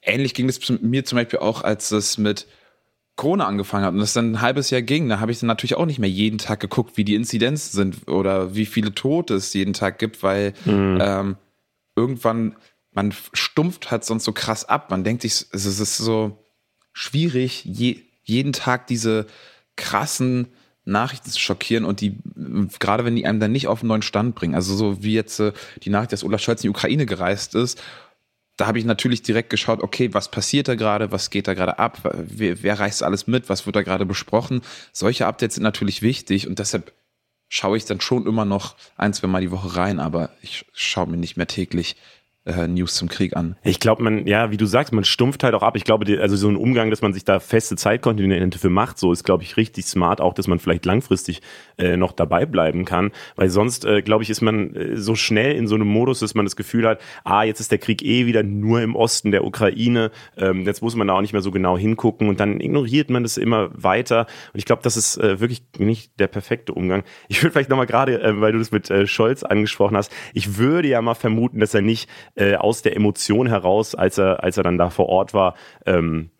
ähnlich ging es mir zum Beispiel auch, als es mit Corona angefangen hat und das dann ein halbes Jahr ging, da habe ich dann natürlich auch nicht mehr jeden Tag geguckt, wie die Inzidenzen sind oder wie viele Tote es jeden Tag gibt, weil mhm. ähm, irgendwann man stumpft halt sonst so krass ab. Man denkt sich, es ist so schwierig, je, jeden Tag diese krassen Nachrichten zu schockieren und die, gerade wenn die einem dann nicht auf einen neuen Stand bringen. Also so wie jetzt äh, die Nachricht, dass Olaf Scholz in die Ukraine gereist ist da habe ich natürlich direkt geschaut, okay, was passiert da gerade, was geht da gerade ab, wer, wer reißt alles mit, was wird da gerade besprochen. Solche Updates sind natürlich wichtig und deshalb schaue ich dann schon immer noch ein, zwei Mal die Woche rein, aber ich schaue mir nicht mehr täglich äh, News zum Krieg an. Ich glaube, man, ja, wie du sagst, man stumpft halt auch ab. Ich glaube, also so ein Umgang, dass man sich da feste Zeitkontinente für macht, so ist, glaube ich, richtig smart, auch, dass man vielleicht langfristig äh, noch dabei bleiben kann. Weil sonst, äh, glaube ich, ist man äh, so schnell in so einem Modus, dass man das Gefühl hat, ah, jetzt ist der Krieg eh wieder nur im Osten der Ukraine, ähm, jetzt muss man da auch nicht mehr so genau hingucken und dann ignoriert man das immer weiter. Und ich glaube, das ist äh, wirklich nicht der perfekte Umgang. Ich würde vielleicht nochmal gerade, äh, weil du das mit äh, Scholz angesprochen hast, ich würde ja mal vermuten, dass er nicht äh, aus der Emotion heraus, als er, als er dann da vor Ort war, ähm,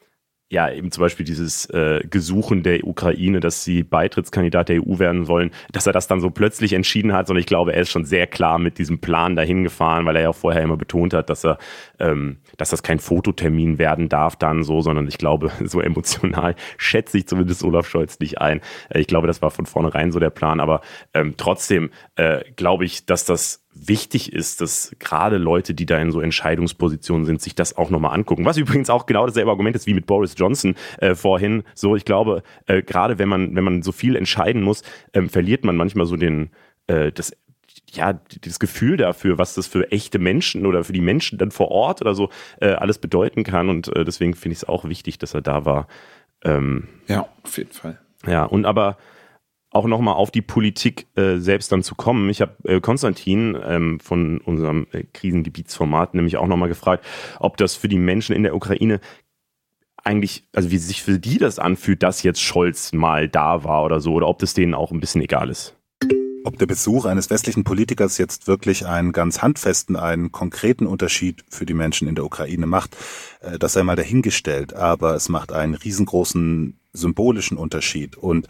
ja, eben zum Beispiel dieses äh, Gesuchen der Ukraine, dass sie Beitrittskandidat der EU werden wollen, dass er das dann so plötzlich entschieden hat, sondern ich glaube, er ist schon sehr klar mit diesem Plan dahin gefahren, weil er ja vorher immer betont hat, dass er, ähm, dass das kein Fototermin werden darf dann so, sondern ich glaube, so emotional schätze ich zumindest Olaf Scholz nicht ein. Äh, ich glaube, das war von vornherein so der Plan, aber ähm, trotzdem äh, glaube ich, dass das wichtig ist, dass gerade Leute, die da in so Entscheidungspositionen sind, sich das auch nochmal angucken. Was übrigens auch genau dasselbe Argument ist wie mit Boris Johnson äh, vorhin. So, ich glaube, äh, gerade wenn man, wenn man so viel entscheiden muss, ähm, verliert man manchmal so den, äh, das ja, das Gefühl dafür, was das für echte Menschen oder für die Menschen dann vor Ort oder so äh, alles bedeuten kann. Und äh, deswegen finde ich es auch wichtig, dass er da war. Ähm, ja, auf jeden Fall. Ja, und aber auch nochmal auf die Politik äh, selbst dann zu kommen. Ich habe äh, Konstantin ähm, von unserem äh, Krisengebietsformat nämlich auch nochmal gefragt, ob das für die Menschen in der Ukraine eigentlich, also wie sich für die das anfühlt, dass jetzt Scholz mal da war oder so, oder ob das denen auch ein bisschen egal ist. Ob der Besuch eines westlichen Politikers jetzt wirklich einen ganz handfesten, einen konkreten Unterschied für die Menschen in der Ukraine macht, äh, das sei mal dahingestellt. Aber es macht einen riesengroßen symbolischen Unterschied. Und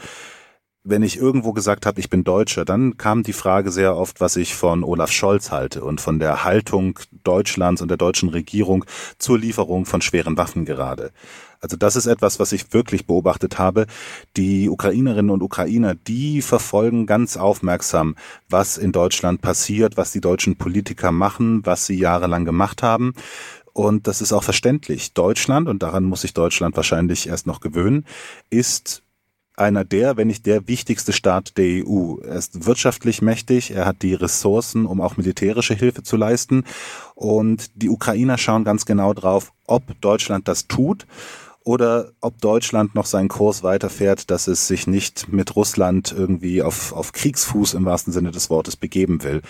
wenn ich irgendwo gesagt habe, ich bin Deutscher, dann kam die Frage sehr oft, was ich von Olaf Scholz halte und von der Haltung Deutschlands und der deutschen Regierung zur Lieferung von schweren Waffen gerade. Also das ist etwas, was ich wirklich beobachtet habe. Die Ukrainerinnen und Ukrainer, die verfolgen ganz aufmerksam, was in Deutschland passiert, was die deutschen Politiker machen, was sie jahrelang gemacht haben. Und das ist auch verständlich. Deutschland, und daran muss sich Deutschland wahrscheinlich erst noch gewöhnen, ist einer der, wenn nicht der wichtigste Staat der EU. Er ist wirtschaftlich mächtig, er hat die Ressourcen, um auch militärische Hilfe zu leisten. Und die Ukrainer schauen ganz genau drauf, ob Deutschland das tut. Oder ob Deutschland noch seinen Kurs weiterfährt, dass es sich nicht mit Russland irgendwie auf, auf Kriegsfuß im wahrsten Sinne des Wortes begeben will.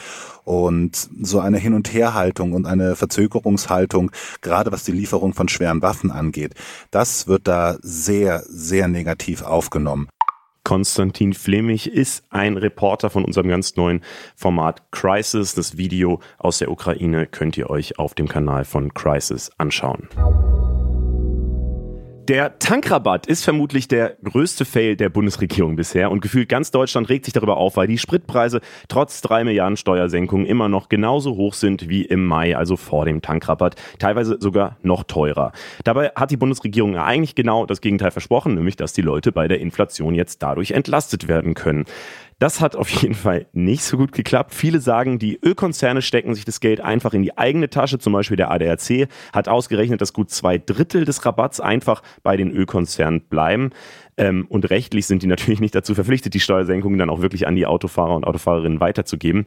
Und so eine Hin- und Herhaltung und eine Verzögerungshaltung, gerade was die Lieferung von schweren Waffen angeht, das wird da sehr, sehr negativ aufgenommen. Konstantin Flemich ist ein Reporter von unserem ganz neuen Format Crisis. Das Video aus der Ukraine könnt ihr euch auf dem Kanal von Crisis anschauen. Der Tankrabatt ist vermutlich der größte Fail der Bundesregierung bisher und gefühlt ganz Deutschland regt sich darüber auf, weil die Spritpreise trotz drei Milliarden Steuersenkungen immer noch genauso hoch sind wie im Mai, also vor dem Tankrabatt, teilweise sogar noch teurer. Dabei hat die Bundesregierung eigentlich genau das Gegenteil versprochen, nämlich dass die Leute bei der Inflation jetzt dadurch entlastet werden können. Das hat auf jeden Fall nicht so gut geklappt. Viele sagen, die Ölkonzerne stecken sich das Geld einfach in die eigene Tasche. Zum Beispiel der ADAC hat ausgerechnet, dass gut zwei Drittel des Rabatts einfach bei den Ölkonzernen bleiben. Ähm, und rechtlich sind die natürlich nicht dazu verpflichtet, die Steuersenkungen dann auch wirklich an die Autofahrer und Autofahrerinnen weiterzugeben.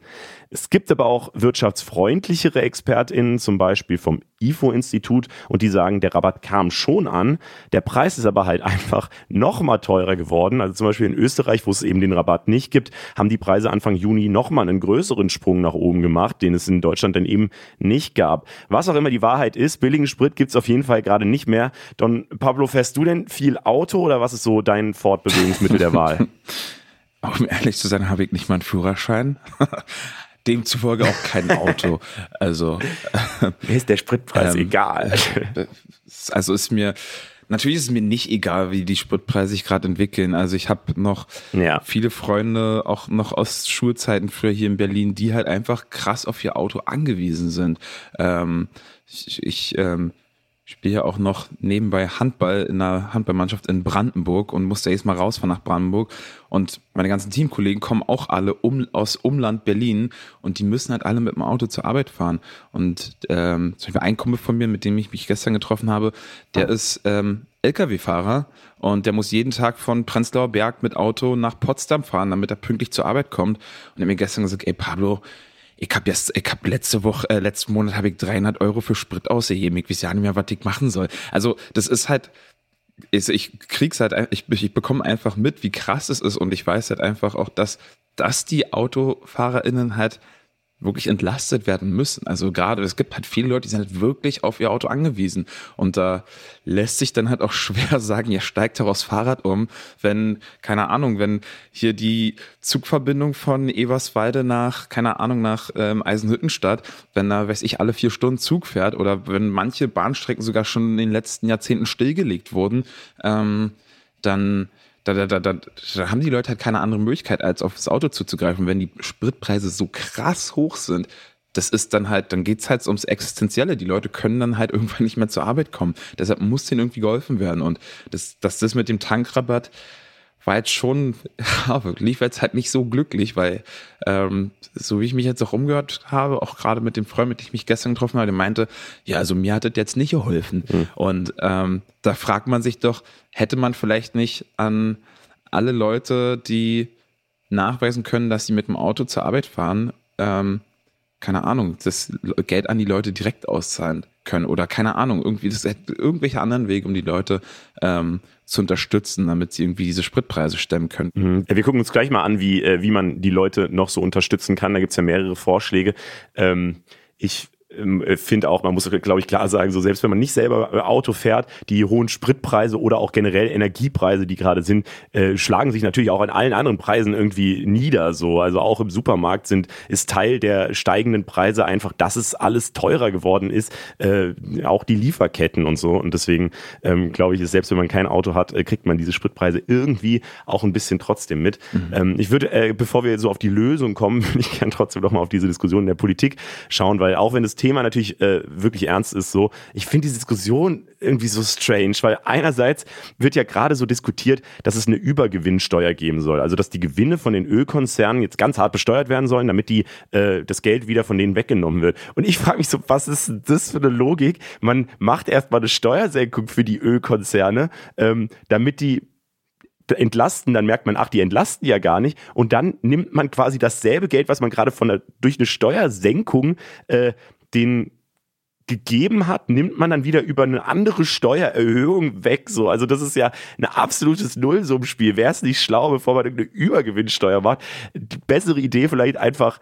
Es gibt aber auch wirtschaftsfreundlichere ExpertInnen, zum Beispiel vom IFO-Institut, und die sagen, der Rabatt kam schon an. Der Preis ist aber halt einfach noch mal teurer geworden. Also zum Beispiel in Österreich, wo es eben den Rabatt nicht gibt, haben die Preise Anfang Juni noch mal einen größeren Sprung nach oben gemacht, den es in Deutschland dann eben nicht gab. Was auch immer die Wahrheit ist, billigen Sprit gibt es auf jeden Fall gerade nicht mehr. Don Pablo, fährst du denn viel Auto oder was ist so dein Fortbewegungsmittel der Wahl? um ehrlich zu sein, habe ich nicht mal einen Führerschein. Demzufolge auch kein Auto. Also mir ist der Spritpreis ähm, egal. Also ist mir natürlich ist es mir nicht egal, wie die Spritpreise sich gerade entwickeln. Also ich habe noch ja. viele Freunde, auch noch aus Schulzeiten früher hier in Berlin, die halt einfach krass auf ihr Auto angewiesen sind. Ähm, ich, ich ähm, spiele ja auch noch nebenbei Handball in einer Handballmannschaft in Brandenburg und musste jetzt mal rausfahren nach Brandenburg. Und meine ganzen Teamkollegen kommen auch alle um, aus Umland Berlin und die müssen halt alle mit dem Auto zur Arbeit fahren. Und ähm, zum Beispiel ein Kumpel von mir, mit dem ich mich gestern getroffen habe, der ist ähm, Lkw-Fahrer und der muss jeden Tag von Prenzlauer Berg mit Auto nach Potsdam fahren, damit er pünktlich zur Arbeit kommt. Und er hat mir gestern gesagt, ey Pablo, ich habe jetzt, ich habe letzte Woche, äh, letzten Monat habe ich 300 Euro für Sprit ausgegeben. Ich weiß ja nicht mehr, was ich machen soll. Also das ist halt, ich, ich krieg's halt, ich, ich bekomme einfach mit, wie krass es ist und ich weiß halt einfach auch, dass, dass die AutofahrerInnen halt wirklich entlastet werden müssen. Also gerade, es gibt halt viele Leute, die sind halt wirklich auf ihr Auto angewiesen. Und da lässt sich dann halt auch schwer sagen, ihr steigt doch aufs Fahrrad um, wenn, keine Ahnung, wenn hier die Zugverbindung von Eberswalde nach, keine Ahnung, nach ähm, Eisenhüttenstadt, wenn da, weiß ich, alle vier Stunden Zug fährt oder wenn manche Bahnstrecken sogar schon in den letzten Jahrzehnten stillgelegt wurden, ähm, dann da, da, da, da, haben die Leute halt keine andere Möglichkeit, als auf das Auto zuzugreifen. Wenn die Spritpreise so krass hoch sind, das ist dann halt, dann geht's halt ums Existenzielle. Die Leute können dann halt irgendwann nicht mehr zur Arbeit kommen. Deshalb muss denen irgendwie geholfen werden. Und das, das, das mit dem Tankrabatt, war jetzt schon, ja, war jetzt halt nicht so glücklich, weil ähm, so wie ich mich jetzt auch umgehört habe, auch gerade mit dem Freund, mit dem ich mich gestern getroffen habe, der meinte, ja, also mir hat das jetzt nicht geholfen. Mhm. Und ähm, da fragt man sich doch, hätte man vielleicht nicht an alle Leute, die nachweisen können, dass sie mit dem Auto zur Arbeit fahren, ähm, keine Ahnung, das Geld an die Leute direkt auszahlen können oder keine Ahnung, irgendwie das irgendwelche anderen Wege, um die Leute ähm, zu unterstützen, damit sie irgendwie diese Spritpreise stemmen können. Mhm. Wir gucken uns gleich mal an, wie, äh, wie man die Leute noch so unterstützen kann. Da gibt's ja mehrere Vorschläge. Ähm, ich finde auch, man muss, glaube ich, klar sagen, so selbst wenn man nicht selber äh, Auto fährt, die hohen Spritpreise oder auch generell Energiepreise, die gerade sind, äh, schlagen sich natürlich auch an allen anderen Preisen irgendwie nieder. So, also auch im Supermarkt sind ist Teil der steigenden Preise einfach, dass es alles teurer geworden ist, äh, auch die Lieferketten und so. Und deswegen ähm, glaube ich, ist selbst wenn man kein Auto hat, äh, kriegt man diese Spritpreise irgendwie auch ein bisschen trotzdem mit. Mhm. Ähm, ich würde, äh, bevor wir so auf die Lösung kommen, würde ich gerne trotzdem noch mal auf diese Diskussion in der Politik schauen, weil auch wenn das Thema natürlich äh, wirklich ernst ist, so, ich finde die Diskussion irgendwie so strange, weil einerseits wird ja gerade so diskutiert, dass es eine Übergewinnsteuer geben soll, also dass die Gewinne von den Ölkonzernen jetzt ganz hart besteuert werden sollen, damit die äh, das Geld wieder von denen weggenommen wird. Und ich frage mich so, was ist das für eine Logik? Man macht erstmal eine Steuersenkung für die Ölkonzerne, ähm, damit die entlasten, dann merkt man, ach, die entlasten ja gar nicht. Und dann nimmt man quasi dasselbe Geld, was man gerade von der, durch eine Steuersenkung äh, den gegeben hat, nimmt man dann wieder über eine andere Steuererhöhung weg. So, also das ist ja ein absolutes Nullsummspiel. Wäre es nicht schlau, bevor man eine Übergewinnsteuer macht? Die bessere Idee vielleicht einfach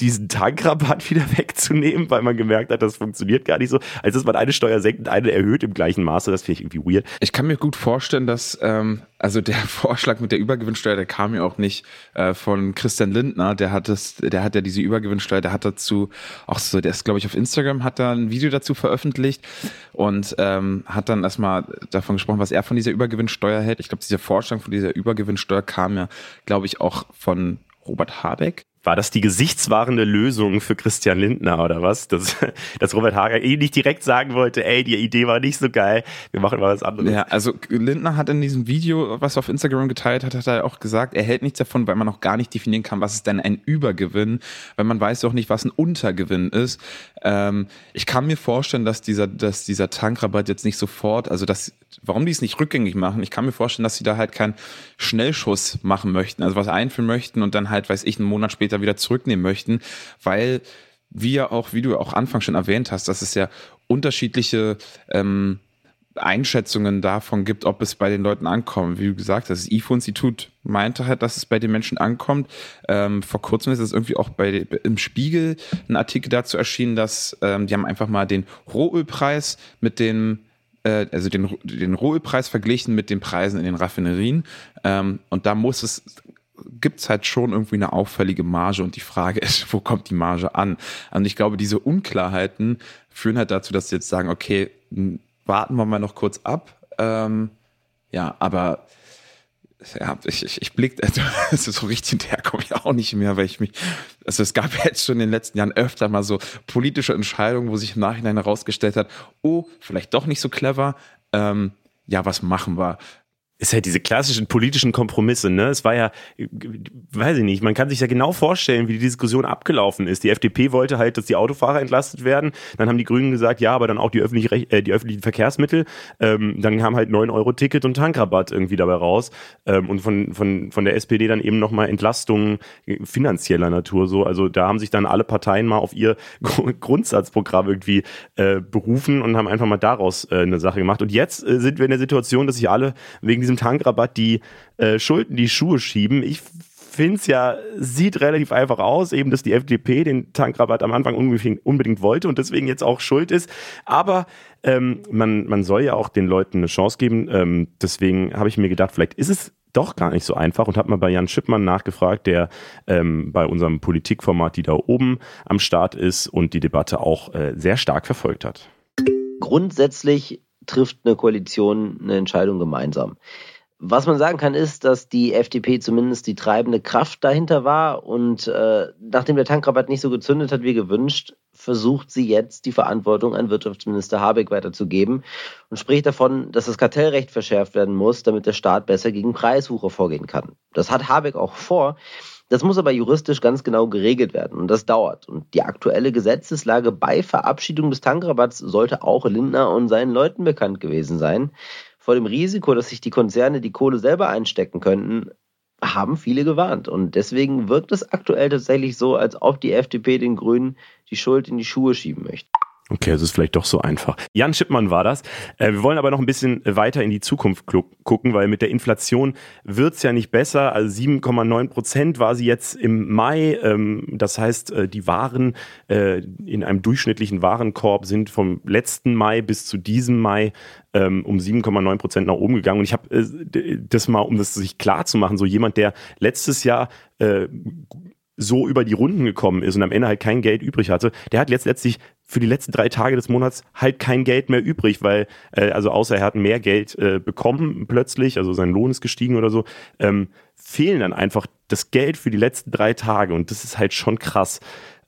diesen Tankrabatt wieder wegzunehmen, weil man gemerkt hat, das funktioniert gar nicht so, als dass man eine Steuer senkt und eine erhöht im gleichen Maße. Das finde ich irgendwie weird. Ich kann mir gut vorstellen, dass ähm, also der Vorschlag mit der Übergewinnsteuer, der kam ja auch nicht äh, von Christian Lindner. Der hat das, der hat ja diese Übergewinnsteuer, der hat dazu auch so, der ist glaube ich auf Instagram, hat da ein Video dazu veröffentlicht und ähm, hat dann erstmal davon gesprochen, was er von dieser Übergewinnsteuer hält. Ich glaube, dieser Vorschlag von dieser Übergewinnsteuer kam ja, glaube ich, auch von Robert Habeck. War das die gesichtswahrende Lösung für Christian Lindner oder was? Dass, dass Robert Hager eh nicht direkt sagen wollte, ey, die Idee war nicht so geil, wir machen mal was anderes. Ja, also Lindner hat in diesem Video, was er auf Instagram geteilt hat, hat er auch gesagt, er hält nichts davon, weil man noch gar nicht definieren kann, was ist denn ein Übergewinn, weil man weiß auch nicht, was ein Untergewinn ist. Ähm, ich kann mir vorstellen, dass dieser, dass dieser Tankrabatt jetzt nicht sofort, also dass, warum die es nicht rückgängig machen, ich kann mir vorstellen, dass sie da halt keinen Schnellschuss machen möchten, also was einführen möchten und dann halt, weiß ich, einen Monat später wieder zurücknehmen möchten, weil wir auch, wie du auch Anfang schon erwähnt hast, dass es ja unterschiedliche ähm, Einschätzungen davon gibt, ob es bei den Leuten ankommt. Wie du gesagt hast, das IFO-Institut meinte halt, dass es bei den Menschen ankommt. Ähm, vor kurzem ist es irgendwie auch bei im Spiegel ein Artikel dazu erschienen, dass ähm, die haben einfach mal den Rohölpreis mit dem äh, also den, den Rohölpreis verglichen mit den Preisen in den Raffinerien. Ähm, und da muss es gibt es halt schon irgendwie eine auffällige Marge und die Frage ist, wo kommt die Marge an? Und ich glaube, diese Unklarheiten führen halt dazu, dass sie jetzt sagen, okay, warten wir mal noch kurz ab. Ähm, ja, aber ja, ich, ich, ich blick, also, so richtig hinterher komme ich auch nicht mehr, weil ich mich, also es gab jetzt schon in den letzten Jahren öfter mal so politische Entscheidungen, wo sich im Nachhinein herausgestellt hat, oh, vielleicht doch nicht so clever, ähm, ja, was machen wir? Ist halt diese klassischen politischen Kompromisse, ne? Es war ja, weiß ich nicht, man kann sich ja genau vorstellen, wie die Diskussion abgelaufen ist. Die FDP wollte halt, dass die Autofahrer entlastet werden. Dann haben die Grünen gesagt, ja, aber dann auch die, öffentlich, äh, die öffentlichen Verkehrsmittel. Ähm, dann haben halt 9-Euro-Ticket und Tankrabatt irgendwie dabei raus. Ähm, und von, von, von der SPD dann eben nochmal Entlastungen finanzieller Natur so. Also da haben sich dann alle Parteien mal auf ihr Grundsatzprogramm irgendwie äh, berufen und haben einfach mal daraus äh, eine Sache gemacht. Und jetzt äh, sind wir in der Situation, dass sich alle wegen diesem Tankrabatt die äh, Schulden die Schuhe schieben. Ich finde es ja, sieht relativ einfach aus, eben, dass die FDP den Tankrabatt am Anfang unbedingt, unbedingt wollte und deswegen jetzt auch schuld ist. Aber ähm, man, man soll ja auch den Leuten eine Chance geben. Ähm, deswegen habe ich mir gedacht, vielleicht ist es doch gar nicht so einfach und habe mal bei Jan Schippmann nachgefragt, der ähm, bei unserem Politikformat, die da oben am Start ist und die Debatte auch äh, sehr stark verfolgt hat. Grundsätzlich trifft eine Koalition eine Entscheidung gemeinsam. Was man sagen kann, ist, dass die FDP zumindest die treibende Kraft dahinter war und äh, nachdem der Tankrabatt nicht so gezündet hat wie gewünscht, versucht sie jetzt die Verantwortung an Wirtschaftsminister Habeck weiterzugeben und spricht davon, dass das Kartellrecht verschärft werden muss, damit der Staat besser gegen Preiswucher vorgehen kann. Das hat Habeck auch vor. Das muss aber juristisch ganz genau geregelt werden und das dauert. Und die aktuelle Gesetzeslage bei Verabschiedung des Tankrabatts sollte auch Lindner und seinen Leuten bekannt gewesen sein. Vor dem Risiko, dass sich die Konzerne die Kohle selber einstecken könnten, haben viele gewarnt. Und deswegen wirkt es aktuell tatsächlich so, als ob die FDP den Grünen die Schuld in die Schuhe schieben möchte. Okay, es ist vielleicht doch so einfach. Jan Schippmann war das. Äh, wir wollen aber noch ein bisschen weiter in die Zukunft gucken, weil mit der Inflation wird's ja nicht besser. Also 7,9 Prozent war sie jetzt im Mai. Ähm, das heißt, äh, die Waren äh, in einem durchschnittlichen Warenkorb sind vom letzten Mai bis zu diesem Mai ähm, um 7,9 Prozent nach oben gegangen. Und ich habe das mal, um das sich klar zu machen, so jemand, der letztes Jahr so über die Runden gekommen ist und am Ende halt kein Geld übrig hatte, der hat jetzt letztlich für die letzten drei Tage des Monats halt kein Geld mehr übrig, weil, äh, also außer er hat mehr Geld äh, bekommen plötzlich, also sein Lohn ist gestiegen oder so, ähm, fehlen dann einfach das Geld für die letzten drei Tage und das ist halt schon krass.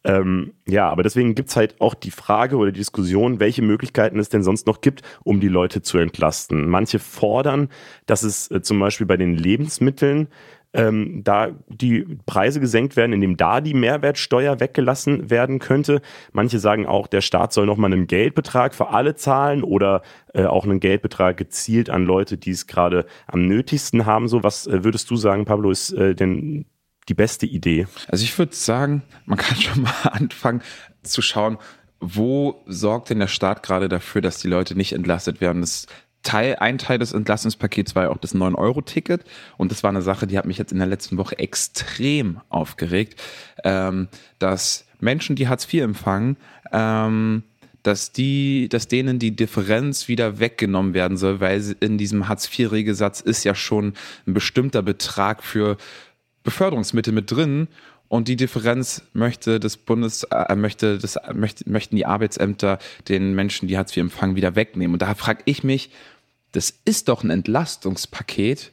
Ähm, ja, aber deswegen gibt's halt auch die Frage oder die Diskussion, welche Möglichkeiten es denn sonst noch gibt, um die Leute zu entlasten. Manche fordern, dass es äh, zum Beispiel bei den Lebensmitteln ähm, da die Preise gesenkt werden, indem da die Mehrwertsteuer weggelassen werden könnte. Manche sagen auch, der Staat soll nochmal einen Geldbetrag für alle zahlen oder äh, auch einen Geldbetrag gezielt an Leute, die es gerade am nötigsten haben. So, was äh, würdest du sagen, Pablo, ist äh, denn die beste Idee? Also ich würde sagen, man kann schon mal anfangen zu schauen, wo sorgt denn der Staat gerade dafür, dass die Leute nicht entlastet werden? Das Teil, ein Teil des Entlastungspakets war ja auch das 9-Euro-Ticket. Und das war eine Sache, die hat mich jetzt in der letzten Woche extrem aufgeregt, ähm, dass Menschen, die Hartz IV empfangen, ähm, dass die, dass denen die Differenz wieder weggenommen werden soll, weil in diesem Hartz-IV-Regelsatz ist ja schon ein bestimmter Betrag für Beförderungsmittel mit drin und die Differenz möchte das Bundes, äh, möchte das, möchte, möchten die Arbeitsämter den Menschen, die Hartz IV empfangen, wieder wegnehmen. Und da frage ich mich, das ist doch ein Entlastungspaket.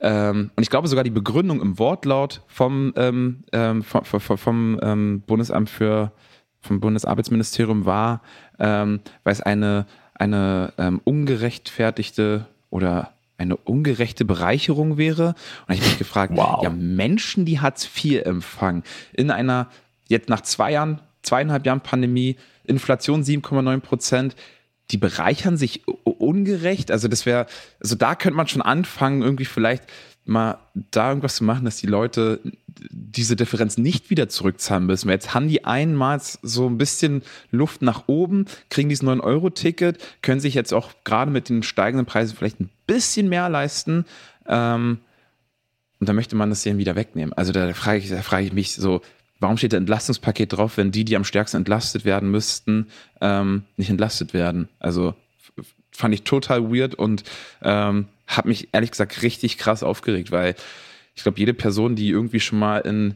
Ähm, und ich glaube sogar die Begründung im Wortlaut vom, ähm, ähm, vom, vom, vom ähm, Bundesamt für, vom Bundesarbeitsministerium war, ähm, weil es eine, eine ähm, ungerechtfertigte oder eine ungerechte Bereicherung wäre. Und ich habe mich gefragt, wow. ja, Menschen, die Hartz IV empfangen, in einer, jetzt nach zwei Jahren, zweieinhalb Jahren Pandemie, Inflation 7,9 Prozent, die bereichern sich ungerecht. Also das wäre, also da könnte man schon anfangen, irgendwie vielleicht mal da irgendwas zu machen, dass die Leute diese Differenz nicht wieder zurückzahlen müssen. Jetzt haben die einmal so ein bisschen Luft nach oben, kriegen dieses 9-Euro-Ticket, können sich jetzt auch gerade mit den steigenden Preisen vielleicht ein bisschen mehr leisten. Ähm, und da möchte man das denen wieder wegnehmen. Also da frage ich, da frage ich mich so, warum steht da Entlastungspaket drauf, wenn die, die am stärksten entlastet werden müssten, ähm, nicht entlastet werden? Also fand ich total weird und ähm, habe mich ehrlich gesagt richtig krass aufgeregt, weil ich glaube, jede Person, die irgendwie schon mal in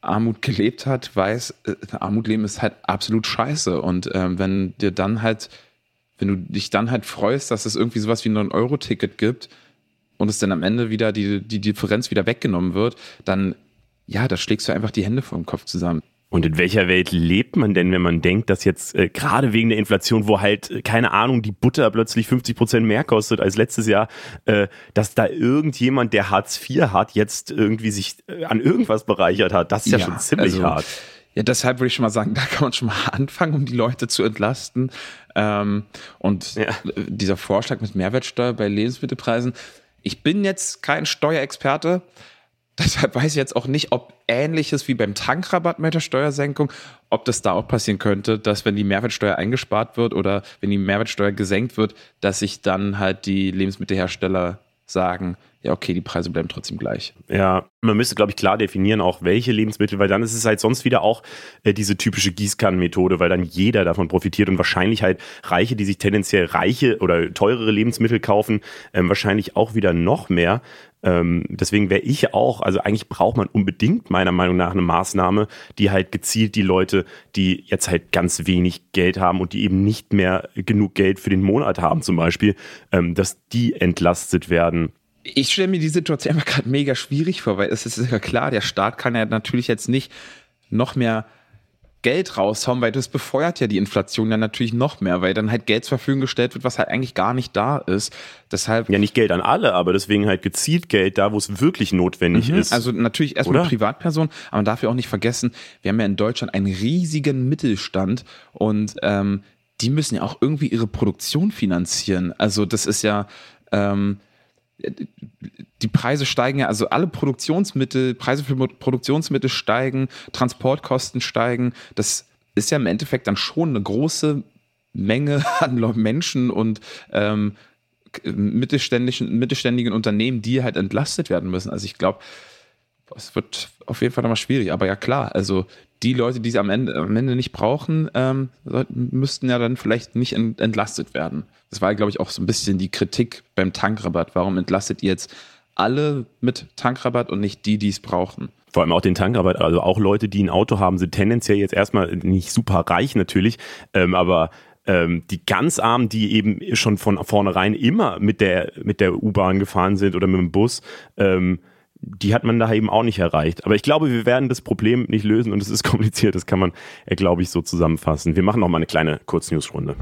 Armut gelebt hat, weiß, äh, Armut leben ist halt absolut scheiße. Und ähm, wenn dir dann halt, wenn du dich dann halt freust, dass es irgendwie sowas wie ein 9-Euro-Ticket gibt und es dann am Ende wieder die, die Differenz wieder weggenommen wird, dann ja, da schlägst du einfach die Hände vor dem Kopf zusammen. Und in welcher Welt lebt man denn, wenn man denkt, dass jetzt äh, gerade wegen der Inflation, wo halt, äh, keine Ahnung, die Butter plötzlich 50 Prozent mehr kostet als letztes Jahr, äh, dass da irgendjemand, der Hartz IV hat, jetzt irgendwie sich äh, an irgendwas bereichert hat? Das ist ja, ja schon ziemlich also, hart. Ja, deshalb würde ich schon mal sagen, da kann man schon mal anfangen, um die Leute zu entlasten. Ähm, und ja. dieser Vorschlag mit Mehrwertsteuer bei Lebensmittelpreisen. Ich bin jetzt kein Steuerexperte, Deshalb weiß ich jetzt auch nicht, ob ähnliches wie beim Tankrabatt mit der Steuersenkung, ob das da auch passieren könnte, dass wenn die Mehrwertsteuer eingespart wird oder wenn die Mehrwertsteuer gesenkt wird, dass sich dann halt die Lebensmittelhersteller sagen, ja, okay, die Preise bleiben trotzdem gleich. Ja, man müsste, glaube ich, klar definieren, auch welche Lebensmittel, weil dann ist es halt sonst wieder auch äh, diese typische Gießkannenmethode, weil dann jeder davon profitiert und wahrscheinlich halt Reiche, die sich tendenziell reiche oder teurere Lebensmittel kaufen, ähm, wahrscheinlich auch wieder noch mehr. Ähm, deswegen wäre ich auch, also eigentlich braucht man unbedingt meiner Meinung nach eine Maßnahme, die halt gezielt die Leute, die jetzt halt ganz wenig Geld haben und die eben nicht mehr genug Geld für den Monat haben zum Beispiel, ähm, dass die entlastet werden ich stelle mir die Situation einfach gerade mega schwierig vor, weil es ist ja klar, der Staat kann ja natürlich jetzt nicht noch mehr Geld raushauen, weil das befeuert ja die Inflation dann natürlich noch mehr, weil dann halt Geld zur Verfügung gestellt wird, was halt eigentlich gar nicht da ist. Deshalb ja nicht Geld an alle, aber deswegen halt gezielt Geld da, wo es wirklich notwendig mhm, ist. Also natürlich erstmal Privatpersonen, aber man darf ja auch nicht vergessen, wir haben ja in Deutschland einen riesigen Mittelstand und ähm, die müssen ja auch irgendwie ihre Produktion finanzieren. Also das ist ja ähm, die Preise steigen ja, also alle Produktionsmittel, Preise für Produktionsmittel steigen, Transportkosten steigen. Das ist ja im Endeffekt dann schon eine große Menge an Menschen und ähm, mittelständischen, mittelständigen Unternehmen, die halt entlastet werden müssen. Also ich glaube, es wird auf jeden Fall nochmal schwierig. Aber ja klar, also die Leute, die sie am Ende, am Ende nicht brauchen, ähm, müssten ja dann vielleicht nicht entlastet werden. Das war, glaube ich, auch so ein bisschen die Kritik beim Tankrabatt. Warum entlastet ihr jetzt alle mit Tankrabatt und nicht die, die es brauchen? Vor allem auch den Tankrabatt. Also auch Leute, die ein Auto haben, sind tendenziell jetzt erstmal nicht super reich natürlich, ähm, aber ähm, die ganz Armen, die eben schon von vornherein immer mit der, mit der U-Bahn gefahren sind oder mit dem Bus, ähm, die hat man da eben auch nicht erreicht. Aber ich glaube, wir werden das Problem nicht lösen und es ist kompliziert. Das kann man, äh, glaube ich, so zusammenfassen. Wir machen noch mal eine kleine Kurznewsrunde.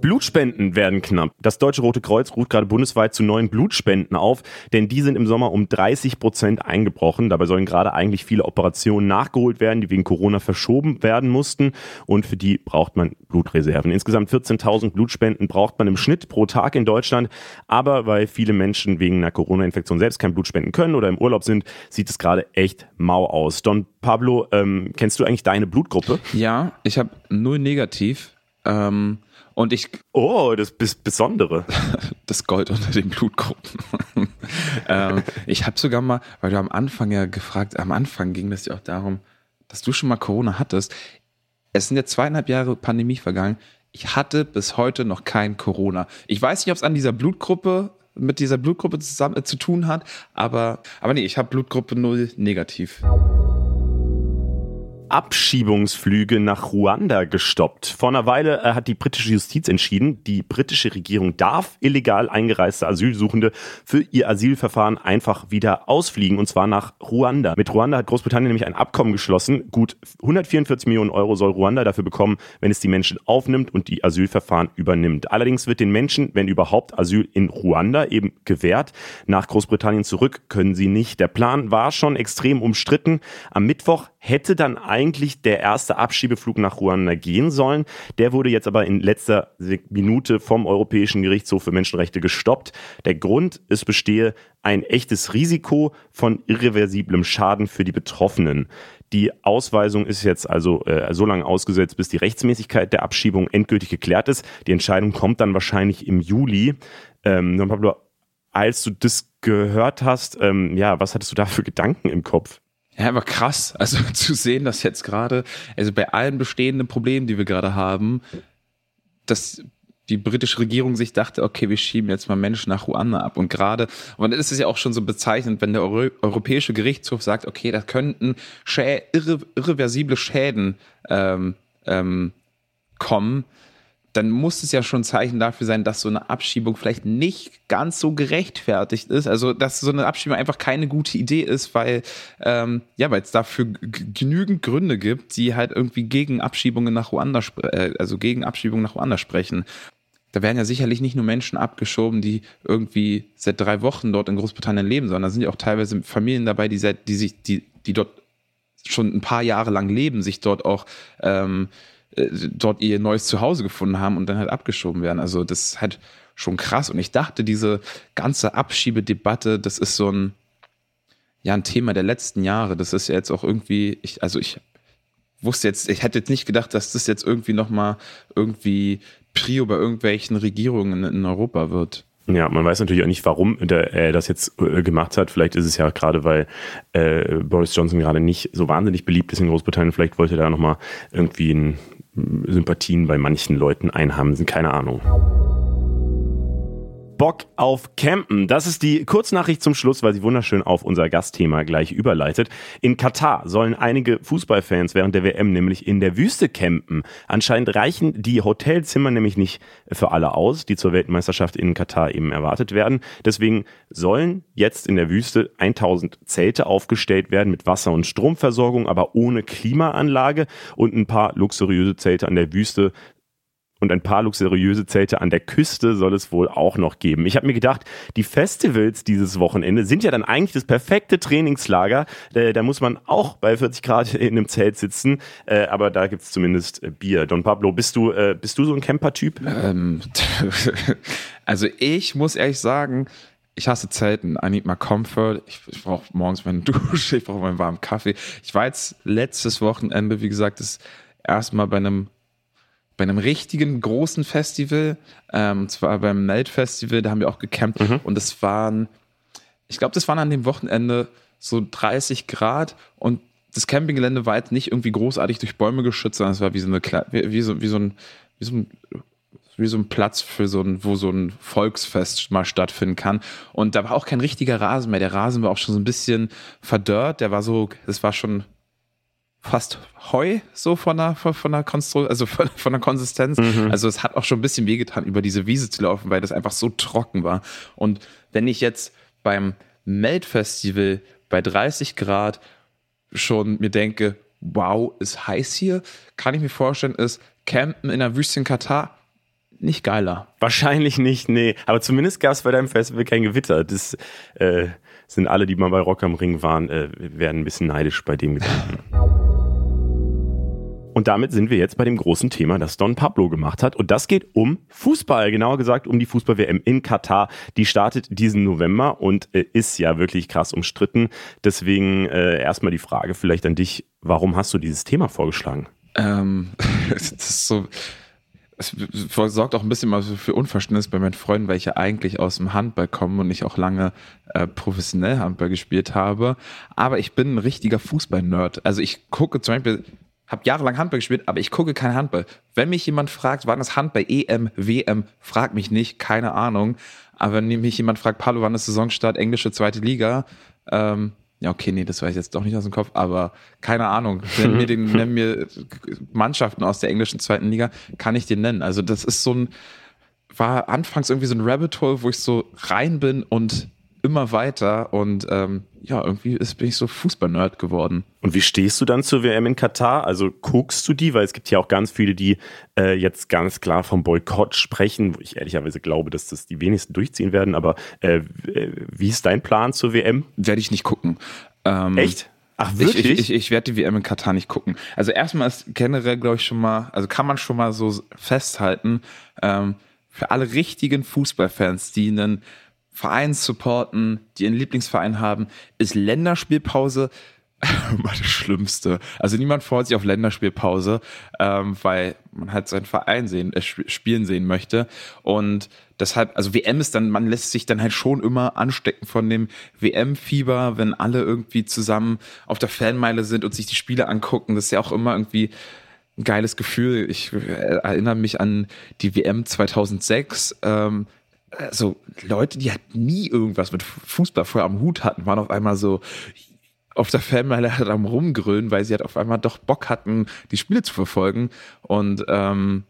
Blutspenden werden knapp. Das Deutsche Rote Kreuz ruft gerade bundesweit zu neuen Blutspenden auf, denn die sind im Sommer um 30 Prozent eingebrochen. Dabei sollen gerade eigentlich viele Operationen nachgeholt werden, die wegen Corona verschoben werden mussten. Und für die braucht man Blutreserven. Insgesamt 14.000 Blutspenden braucht man im Schnitt pro Tag in Deutschland. Aber weil viele Menschen wegen einer Corona-Infektion selbst kein Blut spenden können oder im Urlaub sind, sieht es gerade echt mau aus. Don Pablo, ähm, kennst du eigentlich deine Blutgruppe? Ja, ich habe null negativ. Ähm und ich. Oh, das Besondere. Das Gold unter den Blutgruppen. ähm, ich habe sogar mal, weil du am Anfang ja gefragt, am Anfang ging es ja auch darum, dass du schon mal Corona hattest. Es sind jetzt zweieinhalb Jahre Pandemie vergangen. Ich hatte bis heute noch kein Corona. Ich weiß nicht, ob es an dieser Blutgruppe mit dieser Blutgruppe zusammen äh, zu tun hat, aber aber nee, ich habe Blutgruppe 0 negativ. Abschiebungsflüge nach Ruanda gestoppt. Vor einer Weile äh, hat die britische Justiz entschieden, die britische Regierung darf illegal eingereiste Asylsuchende für ihr Asylverfahren einfach wieder ausfliegen, und zwar nach Ruanda. Mit Ruanda hat Großbritannien nämlich ein Abkommen geschlossen. Gut 144 Millionen Euro soll Ruanda dafür bekommen, wenn es die Menschen aufnimmt und die Asylverfahren übernimmt. Allerdings wird den Menschen, wenn überhaupt, Asyl in Ruanda eben gewährt. Nach Großbritannien zurück können sie nicht. Der Plan war schon extrem umstritten. Am Mittwoch hätte dann eigentlich der erste Abschiebeflug nach Ruanda gehen sollen. Der wurde jetzt aber in letzter Minute vom Europäischen Gerichtshof für Menschenrechte gestoppt. Der Grund, es bestehe ein echtes Risiko von irreversiblem Schaden für die Betroffenen. Die Ausweisung ist jetzt also äh, so lange ausgesetzt, bis die Rechtsmäßigkeit der Abschiebung endgültig geklärt ist. Die Entscheidung kommt dann wahrscheinlich im Juli. Ähm, Pablo, als du das gehört hast, ähm, ja, was hattest du da für Gedanken im Kopf? Ja, aber krass. Also zu sehen, dass jetzt gerade, also bei allen bestehenden Problemen, die wir gerade haben, dass die britische Regierung sich dachte, okay, wir schieben jetzt mal Menschen nach Ruanda ab. Und gerade, und das ist ja auch schon so bezeichnend, wenn der Euro Europäische Gerichtshof sagt, okay, da könnten Schä irre irreversible Schäden ähm, ähm, kommen, dann muss es ja schon ein Zeichen dafür sein, dass so eine Abschiebung vielleicht nicht ganz so gerechtfertigt ist. Also, dass so eine Abschiebung einfach keine gute Idee ist, weil, ähm, ja, weil es dafür genügend Gründe gibt, die halt irgendwie gegen Abschiebungen nach Ruanda, äh, also gegen Abschiebungen nach Ruanda sprechen. Da werden ja sicherlich nicht nur Menschen abgeschoben, die irgendwie seit drei Wochen dort in Großbritannien leben, sondern da sind ja auch teilweise Familien dabei, die seit, die sich, die, die dort schon ein paar Jahre lang leben, sich dort auch ähm, äh, dort ihr neues Zuhause gefunden haben und dann halt abgeschoben werden. Also das ist halt schon krass. Und ich dachte, diese ganze Abschiebedebatte, das ist so ein, ja, ein Thema der letzten Jahre. Das ist ja jetzt auch irgendwie, ich, also ich wusste jetzt, ich hätte jetzt nicht gedacht, dass das jetzt irgendwie nochmal irgendwie Prio bei irgendwelchen Regierungen in Europa wird. Ja, man weiß natürlich auch nicht, warum er das jetzt äh, gemacht hat. Vielleicht ist es ja gerade, weil äh, Boris Johnson gerade nicht so wahnsinnig beliebt ist in Großbritannien. Vielleicht wollte er da nochmal irgendwie ein Sympathien bei manchen Leuten einhamsen, keine Ahnung. Bock auf Campen. Das ist die Kurznachricht zum Schluss, weil sie wunderschön auf unser Gastthema gleich überleitet. In Katar sollen einige Fußballfans während der WM nämlich in der Wüste campen. Anscheinend reichen die Hotelzimmer nämlich nicht für alle aus, die zur Weltmeisterschaft in Katar eben erwartet werden. Deswegen sollen jetzt in der Wüste 1000 Zelte aufgestellt werden mit Wasser- und Stromversorgung, aber ohne Klimaanlage und ein paar luxuriöse Zelte an der Wüste und ein paar luxuriöse Zelte an der Küste soll es wohl auch noch geben. Ich habe mir gedacht, die Festivals dieses Wochenende sind ja dann eigentlich das perfekte Trainingslager. Äh, da muss man auch bei 40 Grad in einem Zelt sitzen, äh, aber da gibt's zumindest äh, Bier. Don Pablo, bist du, bist du so ein Camper-Typ? Ähm, also ich muss ehrlich sagen, ich hasse Zelten. I need my comfort. Ich, ich brauche morgens meine Dusche, ich brauche meinen warmen Kaffee. Ich war jetzt letztes Wochenende, wie gesagt, das erste Mal bei einem bei einem richtigen großen Festival, ähm, und zwar beim Melt Festival, da haben wir auch gecampt mhm. und es waren, ich glaube, das waren an dem Wochenende so 30 Grad und das Campinggelände war jetzt nicht irgendwie großartig durch Bäume geschützt, sondern es war wie so eine wie, wie so, wie so ein wie so ein wie so ein Platz für so ein, wo so ein Volksfest mal stattfinden kann. Und da war auch kein richtiger Rasen mehr. Der Rasen war auch schon so ein bisschen verdörrt. Der war so, es war schon fast Heu, so von der, von der Konstru also von, von der Konsistenz. Mhm. Also es hat auch schon ein bisschen wehgetan, über diese Wiese zu laufen, weil das einfach so trocken war. Und wenn ich jetzt beim Melt-Festival bei 30 Grad schon mir denke, wow, ist heiß hier, kann ich mir vorstellen, ist Campen in der Wüste in Katar nicht geiler. Wahrscheinlich nicht, nee. Aber zumindest gab es bei deinem Festival kein Gewitter. Das äh, sind alle, die mal bei Rock am Ring waren, äh, werden ein bisschen neidisch bei dem Gedanken. Und damit sind wir jetzt bei dem großen Thema, das Don Pablo gemacht hat. Und das geht um Fußball, genauer gesagt um die Fußball-WM in Katar. Die startet diesen November und äh, ist ja wirklich krass umstritten. Deswegen äh, erstmal die Frage vielleicht an dich, warum hast du dieses Thema vorgeschlagen? Ähm, das ist so, es sorgt auch ein bisschen mal für Unverständnis bei meinen Freunden, weil ich ja eigentlich aus dem Handball komme und ich auch lange äh, professionell Handball gespielt habe. Aber ich bin ein richtiger Fußball-Nerd. Also ich gucke zum Beispiel habe jahrelang Handball gespielt, aber ich gucke kein Handball. Wenn mich jemand fragt, wann ist Handball EM, WM, frag mich nicht, keine Ahnung. Aber wenn mich jemand fragt, Palo, wann ist Saisonstart, englische zweite Liga, ähm, ja, okay, nee, das weiß ich jetzt doch nicht aus dem Kopf, aber keine Ahnung. Nenn mir, den, nenn mir Mannschaften aus der englischen zweiten Liga, kann ich den nennen. Also das ist so ein, war anfangs irgendwie so ein Rabbit Hole, wo ich so rein bin und immer weiter und ähm, ja, irgendwie ist, bin ich so Fußball-Nerd geworden. Und wie stehst du dann zur WM in Katar? Also guckst du die? Weil es gibt ja auch ganz viele, die äh, jetzt ganz klar vom Boykott sprechen, wo ich ehrlicherweise glaube, dass das die wenigsten durchziehen werden. Aber äh, wie ist dein Plan zur WM? Werde ich nicht gucken. Ähm, Echt? Ach, wirklich? Ich, ich, ich werde die WM in Katar nicht gucken. Also erstmal ist generell, glaube ich, schon mal, also kann man schon mal so festhalten, ähm, für alle richtigen Fußballfans, die einen Verein supporten, die ihren Lieblingsverein haben, ist Länderspielpause immer das Schlimmste. Also niemand freut sich auf Länderspielpause, ähm, weil man halt seinen Verein sehen, äh, spielen sehen möchte. Und deshalb, also WM ist dann, man lässt sich dann halt schon immer anstecken von dem WM-Fieber, wenn alle irgendwie zusammen auf der Fanmeile sind und sich die Spiele angucken. Das ist ja auch immer irgendwie ein geiles Gefühl. Ich äh, erinnere mich an die WM 2006. Ähm, also Leute, die halt nie irgendwas mit Fußball vorher am Hut hatten, waren auf einmal so auf der Fanmeile halt am rumgrölen, weil sie halt auf einmal doch Bock hatten, die Spiele zu verfolgen. Und ähm,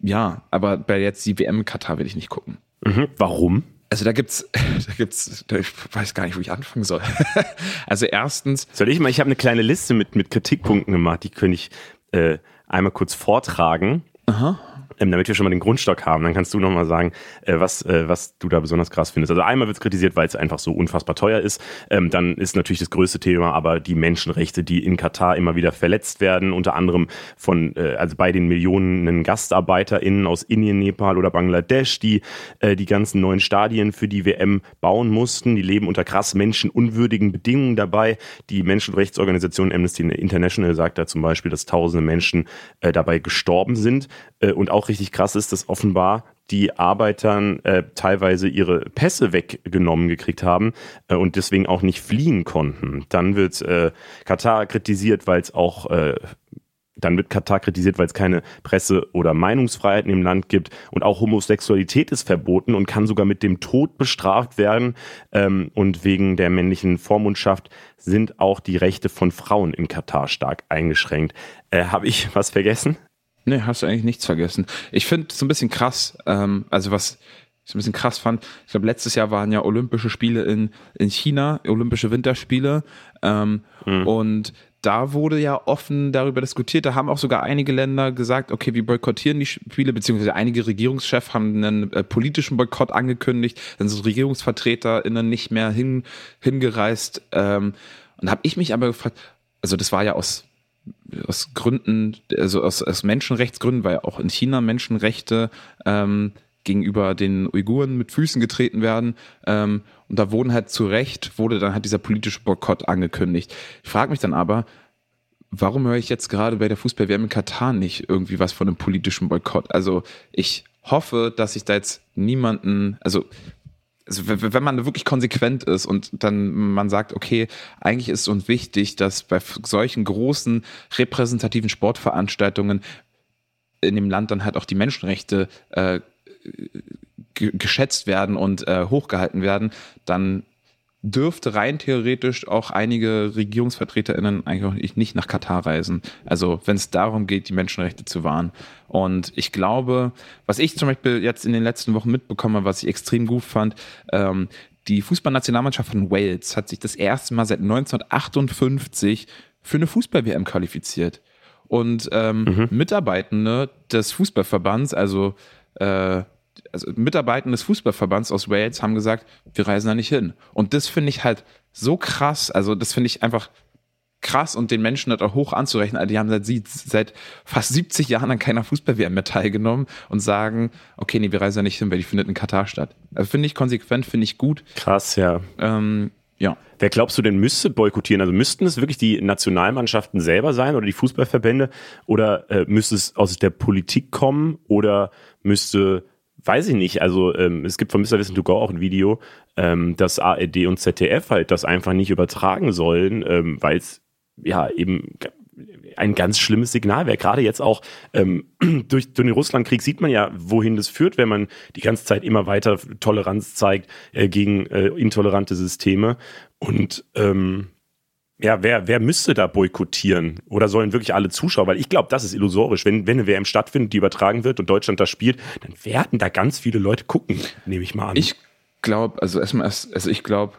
ja, aber bei jetzt die WM Katar will ich nicht gucken. Mhm. Warum? Also da gibt's, da gibt's, ich weiß gar nicht, wo ich anfangen soll. also erstens. Soll ich mal, ich habe eine kleine Liste mit, mit Kritikpunkten gemacht, die könnte ich äh, einmal kurz vortragen. Aha damit wir schon mal den Grundstock haben. Dann kannst du nochmal sagen, äh, was, äh, was du da besonders krass findest. Also einmal wird es kritisiert, weil es einfach so unfassbar teuer ist. Ähm, dann ist natürlich das größte Thema aber die Menschenrechte, die in Katar immer wieder verletzt werden, unter anderem von, äh, also bei den Millionen GastarbeiterInnen aus Indien, Nepal oder Bangladesch, die die ganzen neuen Stadien für die WM bauen mussten. Die leben unter krass menschenunwürdigen Bedingungen dabei. Die Menschenrechtsorganisation Amnesty International sagt da zum Beispiel, dass tausende Menschen dabei gestorben sind und auch richtig krass ist, dass offenbar die Arbeitern äh, teilweise ihre Pässe weggenommen gekriegt haben äh, und deswegen auch nicht fliehen konnten. Dann wird äh, Katar kritisiert, weil es auch äh, dann wird Katar kritisiert, weil es keine Presse- oder Meinungsfreiheit in dem Land gibt. Und auch Homosexualität ist verboten und kann sogar mit dem Tod bestraft werden. Ähm, und wegen der männlichen Vormundschaft sind auch die Rechte von Frauen in Katar stark eingeschränkt. Äh, Habe ich was vergessen? Nee, hast du eigentlich nichts vergessen. Ich finde es ein bisschen krass, ähm, also was ich ein bisschen krass fand, ich glaube, letztes Jahr waren ja Olympische Spiele in, in China, Olympische Winterspiele. Ähm, mhm. Und da wurde ja offen darüber diskutiert. Da haben auch sogar einige Länder gesagt, okay, wir boykottieren die Spiele, beziehungsweise einige Regierungschefs haben einen äh, politischen Boykott angekündigt. Dann sind RegierungsvertreterInnen nicht mehr hin, hingereist. Ähm, und da habe ich mich aber gefragt, also das war ja aus aus Gründen, also aus, aus Menschenrechtsgründen, weil auch in China Menschenrechte ähm, gegenüber den Uiguren mit Füßen getreten werden. Ähm, und da wurden halt zu Recht, wurde dann halt dieser politische Boykott angekündigt. Ich frage mich dann aber, warum höre ich jetzt gerade bei der Fußball-WM in Katar nicht irgendwie was von einem politischen Boykott? Also ich hoffe, dass ich da jetzt niemanden, also also wenn man wirklich konsequent ist und dann man sagt, okay, eigentlich ist es uns wichtig, dass bei solchen großen repräsentativen Sportveranstaltungen in dem Land dann halt auch die Menschenrechte äh, geschätzt werden und äh, hochgehalten werden, dann dürfte rein theoretisch auch einige RegierungsvertreterInnen eigentlich nicht nach Katar reisen. Also wenn es darum geht, die Menschenrechte zu wahren. Und ich glaube, was ich zum Beispiel jetzt in den letzten Wochen mitbekomme, was ich extrem gut fand, ähm, die Fußballnationalmannschaft von Wales hat sich das erste Mal seit 1958 für eine Fußball-WM qualifiziert. Und ähm, mhm. Mitarbeitende des Fußballverbands, also äh, also Mitarbeiter des Fußballverbands aus Wales haben gesagt, wir reisen da nicht hin. Und das finde ich halt so krass. Also das finde ich einfach krass und den Menschen das auch hoch anzurechnen. Also die haben seit, seit fast 70 Jahren an keiner Fußball-WM mehr teilgenommen und sagen, okay, nee, wir reisen da nicht hin, weil die findet in Katar statt. Also finde ich konsequent, finde ich gut. Krass, ja. Ähm, ja. Wer glaubst du denn müsste boykottieren? Also müssten es wirklich die Nationalmannschaften selber sein oder die Fußballverbände? Oder äh, müsste es aus der Politik kommen? Oder müsste weiß ich nicht, also ähm, es gibt von Mr. Wissen to Go auch ein Video, ähm, dass ARD und ZDF halt das einfach nicht übertragen sollen, ähm, weil es ja eben ein ganz schlimmes Signal wäre. Gerade jetzt auch ähm, durch, durch den Russlandkrieg sieht man ja, wohin das führt, wenn man die ganze Zeit immer weiter Toleranz zeigt äh, gegen äh, intolerante Systeme. Und ähm, ja, wer, wer müsste da boykottieren? Oder sollen wirklich alle Zuschauer? Weil ich glaube, das ist illusorisch. Wenn, wenn eine WM stattfindet, die übertragen wird und Deutschland da spielt, dann werden da ganz viele Leute gucken, nehme ich mal an. Ich glaube, also erstmal, also ich glaube,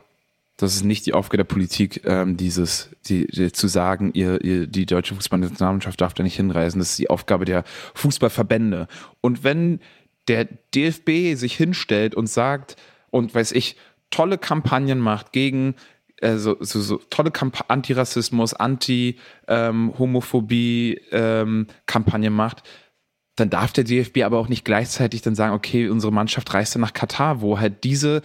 das ist nicht die Aufgabe der Politik, ähm, dieses, die, die, zu sagen, ihr, ihr, die deutsche Fußballnationalmannschaft darf da nicht hinreisen. Das ist die Aufgabe der Fußballverbände. Und wenn der DFB sich hinstellt und sagt und weiß ich, tolle Kampagnen macht gegen äh, so, so, tolle Antirassismus, Anti-Homophobie ähm, Kampagne macht, dann darf der DFB aber auch nicht gleichzeitig dann sagen, okay, unsere Mannschaft reist dann nach Katar, wo halt diese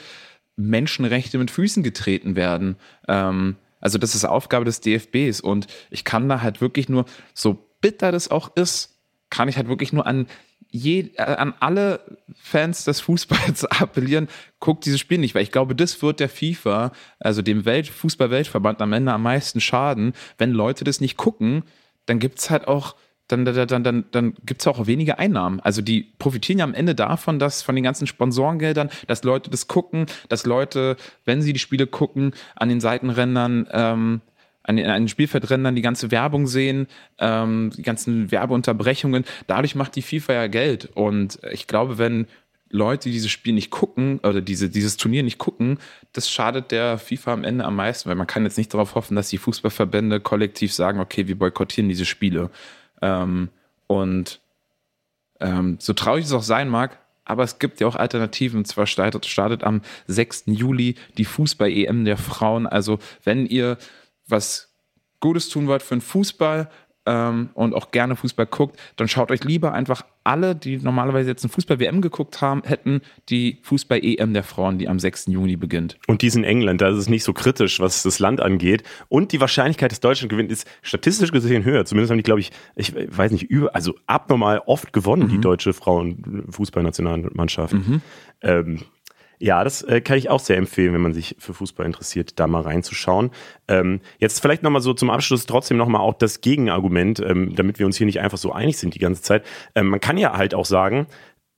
Menschenrechte mit Füßen getreten werden. Ähm, also das ist Aufgabe des DFBs und ich kann da halt wirklich nur, so bitter das auch ist, kann ich halt wirklich nur an je, äh, an alle Fans des Fußballs appellieren, guckt dieses Spiel nicht, weil ich glaube, das wird der FIFA, also dem Welt Fußball-Weltverband am Ende am meisten schaden. Wenn Leute das nicht gucken, dann gibt es halt auch dann, dann, dann, dann, dann gibt es auch weniger Einnahmen. Also die profitieren ja am Ende davon, dass von den ganzen Sponsorengeldern, dass Leute das gucken, dass Leute, wenn sie die Spiele gucken, an den Seitenrändern ähm, an den Spielfeldrändern die ganze Werbung sehen, ähm, die ganzen Werbeunterbrechungen. Dadurch macht die FIFA ja Geld. Und ich glaube, wenn Leute dieses Spiel nicht gucken oder diese, dieses Turnier nicht gucken, das schadet der FIFA am Ende am meisten, weil man kann jetzt nicht darauf hoffen, dass die Fußballverbände kollektiv sagen, okay, wir boykottieren diese Spiele. Ähm, und ähm, so traurig es auch sein mag, aber es gibt ja auch Alternativen. Und zwar startet, startet am 6. Juli die Fußball-EM der Frauen. Also wenn ihr was Gutes tun wollt für den Fußball ähm, und auch gerne Fußball guckt, dann schaut euch lieber einfach alle, die normalerweise jetzt ein Fußball-WM geguckt haben, hätten die Fußball-EM der Frauen, die am 6. Juni beginnt. Und die ist in England, da ist es nicht so kritisch, was das Land angeht. Und die Wahrscheinlichkeit, dass Deutschland gewinnt, ist statistisch gesehen höher. Zumindest haben die, glaube ich, ich weiß nicht, über, also abnormal oft gewonnen, mhm. die deutsche Frauen-Fußballnationalmannschaft. Mhm. Ähm, ja, das äh, kann ich auch sehr empfehlen, wenn man sich für Fußball interessiert, da mal reinzuschauen. Ähm, jetzt vielleicht nochmal so zum Abschluss trotzdem nochmal auch das Gegenargument, ähm, damit wir uns hier nicht einfach so einig sind die ganze Zeit. Ähm, man kann ja halt auch sagen,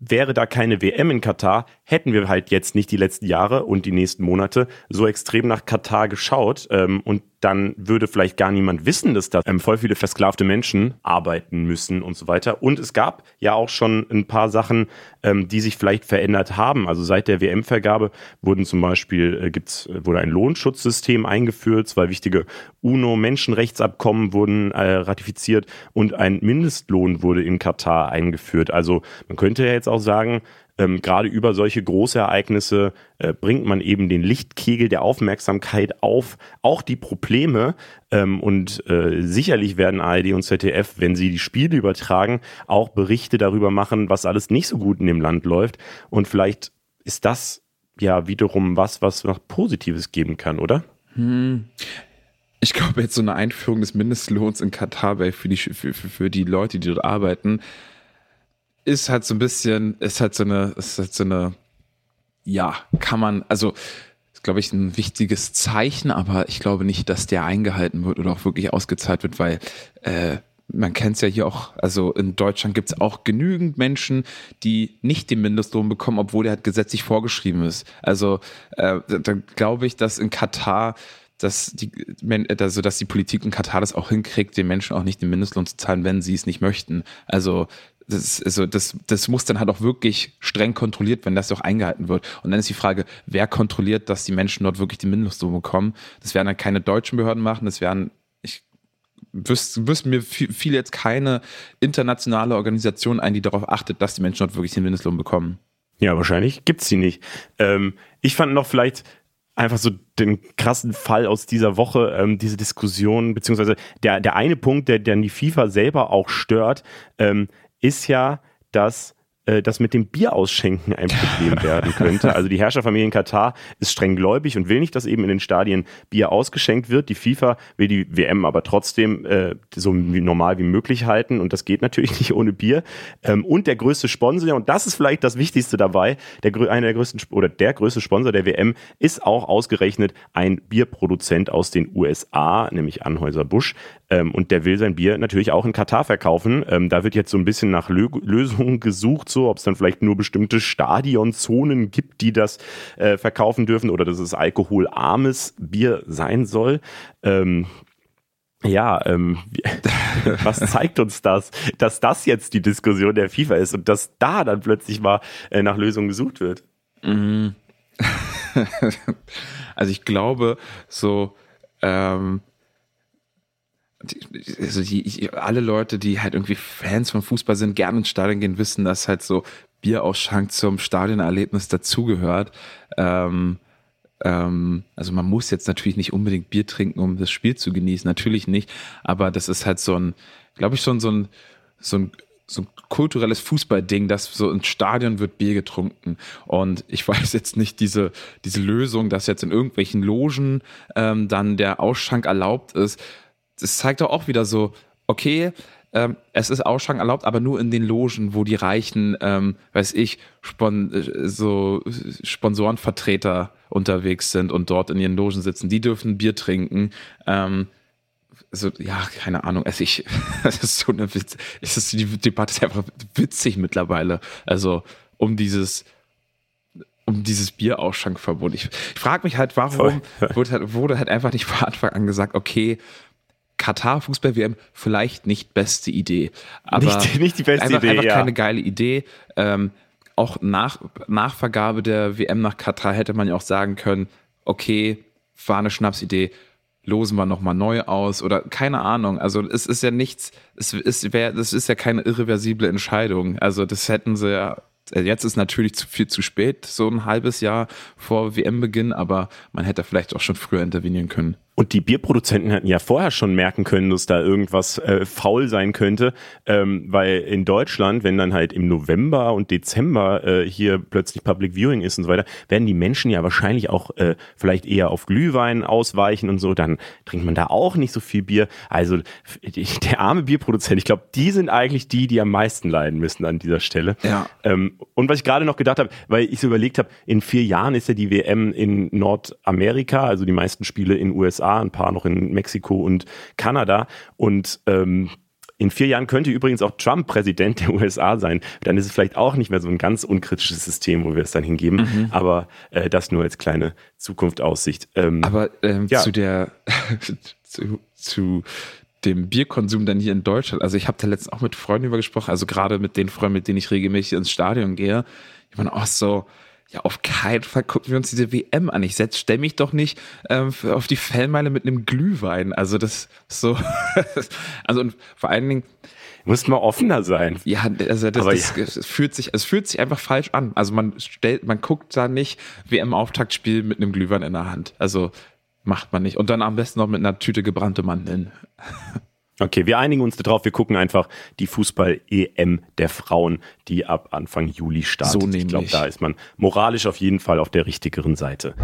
wäre da keine WM in Katar, hätten wir halt jetzt nicht die letzten Jahre und die nächsten Monate so extrem nach Katar geschaut ähm, und dann würde vielleicht gar niemand wissen, dass da ähm, voll viele versklavte Menschen arbeiten müssen und so weiter. Und es gab ja auch schon ein paar Sachen, ähm, die sich vielleicht verändert haben. Also seit der WM-Vergabe wurden zum Beispiel, äh, gibt's, wurde ein Lohnschutzsystem eingeführt, zwei wichtige UNO-Menschenrechtsabkommen wurden äh, ratifiziert und ein Mindestlohn wurde in Katar eingeführt. Also man könnte ja jetzt auch sagen, ähm, gerade über solche Großereignisse äh, bringt man eben den Lichtkegel der Aufmerksamkeit auf, auch die Probleme. Ähm, und äh, sicherlich werden ARD und ZDF, wenn sie die Spiele übertragen, auch Berichte darüber machen, was alles nicht so gut in dem Land läuft. Und vielleicht ist das ja wiederum was, was noch Positives geben kann, oder? Hm. Ich glaube, jetzt so eine Einführung des Mindestlohns in Katar für die, für, für, für die Leute, die dort arbeiten, ist halt so ein bisschen, ist halt so eine, ist halt so eine, ja, kann man, also ist, glaube ich, ein wichtiges Zeichen, aber ich glaube nicht, dass der eingehalten wird oder auch wirklich ausgezahlt wird, weil äh, man kennt es ja hier auch, also in Deutschland gibt es auch genügend Menschen, die nicht den Mindestlohn bekommen, obwohl der halt gesetzlich vorgeschrieben ist. Also äh, da glaube ich, dass in Katar dass die, also dass die Politik in Katar das auch hinkriegt, den Menschen auch nicht den Mindestlohn zu zahlen, wenn sie es nicht möchten. Also das, also das, das muss dann halt auch wirklich streng kontrolliert, wenn das auch eingehalten wird. Und dann ist die Frage, wer kontrolliert, dass die Menschen dort wirklich die Mindestlohn bekommen? Das werden dann keine deutschen Behörden machen, das werden, ich wüsste wüs mir fiel jetzt keine internationale Organisation ein, die darauf achtet, dass die Menschen dort wirklich den Mindestlohn bekommen. Ja, wahrscheinlich gibt's sie nicht. Ähm, ich fand noch vielleicht einfach so den krassen Fall aus dieser Woche, ähm, diese Diskussion, beziehungsweise der, der eine Punkt, der, der die FIFA selber auch stört, ähm, ist ja, dass das mit dem Bierausschenken ein Problem werden könnte. Also die Herrscherfamilie in Katar ist streng gläubig und will nicht, dass eben in den Stadien Bier ausgeschenkt wird. Die FIFA will die WM aber trotzdem äh, so normal wie möglich halten und das geht natürlich nicht ohne Bier. Ähm, und der größte Sponsor, und das ist vielleicht das Wichtigste dabei, der, einer der größten oder der größte Sponsor der WM ist auch ausgerechnet ein Bierproduzent aus den USA, nämlich Anhäuser-Busch. Ähm, und der will sein Bier natürlich auch in Katar verkaufen. Ähm, da wird jetzt so ein bisschen nach Lö Lösungen gesucht, so ob es dann vielleicht nur bestimmte Stadionzonen gibt, die das äh, verkaufen dürfen oder dass es alkoholarmes Bier sein soll. Ähm, ja, ähm, was zeigt uns das, dass das jetzt die Diskussion der FIFA ist und dass da dann plötzlich mal äh, nach Lösungen gesucht wird? Mhm. also ich glaube, so ähm, also die, alle Leute, die halt irgendwie Fans von Fußball sind, gerne ins Stadion gehen, wissen, dass halt so Bierausschank zum Stadionerlebnis dazugehört. Ähm, ähm, also man muss jetzt natürlich nicht unbedingt Bier trinken, um das Spiel zu genießen, natürlich nicht, aber das ist halt so ein, glaube ich, schon so ein, so ein so ein kulturelles Fußballding, dass so im Stadion wird Bier getrunken. Und ich weiß jetzt nicht, diese, diese Lösung, dass jetzt in irgendwelchen Logen ähm, dann der Ausschank erlaubt ist, das zeigt doch auch wieder so, okay, ähm, es ist Ausschank erlaubt, aber nur in den Logen, wo die reichen, ähm, weiß ich, Spon äh, so Sponsorenvertreter unterwegs sind und dort in ihren Logen sitzen. Die dürfen Bier trinken. Ähm, also, ja, keine Ahnung. Also ich, das ist so eine Witz. Es ist, die Debatte ist einfach witzig mittlerweile. Also, um dieses, um dieses Bierausschenkverbot. Ich, ich frage mich halt, warum wurde halt, wurde halt einfach nicht von Anfang an gesagt, okay, Katar Fußball-WM vielleicht nicht beste Idee. Aber nicht, nicht die beste einfach, Idee. Einfach ja. keine geile Idee. Ähm, auch nach, nach Vergabe der WM nach Katar hätte man ja auch sagen können, okay, war eine Schnapsidee, losen wir nochmal neu aus oder keine Ahnung. Also es ist ja nichts, es ist, wär, das ist ja keine irreversible Entscheidung. Also das hätten sie ja Jetzt ist natürlich zu viel zu spät, so ein halbes Jahr vor WM-Beginn, aber man hätte vielleicht auch schon früher intervenieren können. Und die Bierproduzenten hatten ja vorher schon merken können, dass da irgendwas äh, faul sein könnte, ähm, weil in Deutschland, wenn dann halt im November und Dezember äh, hier plötzlich Public Viewing ist und so weiter, werden die Menschen ja wahrscheinlich auch äh, vielleicht eher auf Glühwein ausweichen und so, dann trinkt man da auch nicht so viel Bier. Also der arme Bierproduzent, ich glaube, die sind eigentlich die, die am meisten leiden müssen an dieser Stelle. Ja. Ähm, und was ich gerade noch gedacht habe, weil ich so überlegt habe, in vier Jahren ist ja die WM in Nordamerika, also die meisten Spiele in USA USA, ein paar noch in Mexiko und Kanada. Und ähm, in vier Jahren könnte übrigens auch Trump Präsident der USA sein. Dann ist es vielleicht auch nicht mehr so ein ganz unkritisches System, wo wir es dann hingeben. Mhm. Aber äh, das nur als kleine Zukunftsaussicht. Ähm, Aber ähm, ja. zu der zu, zu dem Bierkonsum dann hier in Deutschland. Also ich habe da letztens auch mit Freunden über gesprochen, also gerade mit den Freunden, mit denen ich regelmäßig ins Stadion gehe. Ich meine auch so, ja, auf keinen Fall gucken wir uns diese WM an. Ich setz, stell mich doch nicht ähm, auf die Fellmeile mit einem Glühwein. Also das so, also und vor allen Dingen muss man offener sein. Ja, also das, das, ja. das, fühlt sich, es fühlt sich einfach falsch an. Also man stellt, man guckt da nicht WM-Auftaktspiel mit einem Glühwein in der Hand. Also macht man nicht. Und dann am besten noch mit einer Tüte gebrannte Mandeln. Okay, wir einigen uns darauf, wir gucken einfach die Fußball-EM der Frauen, die ab Anfang Juli startet. So nämlich. Ich glaube, da ist man moralisch auf jeden Fall auf der richtigeren Seite.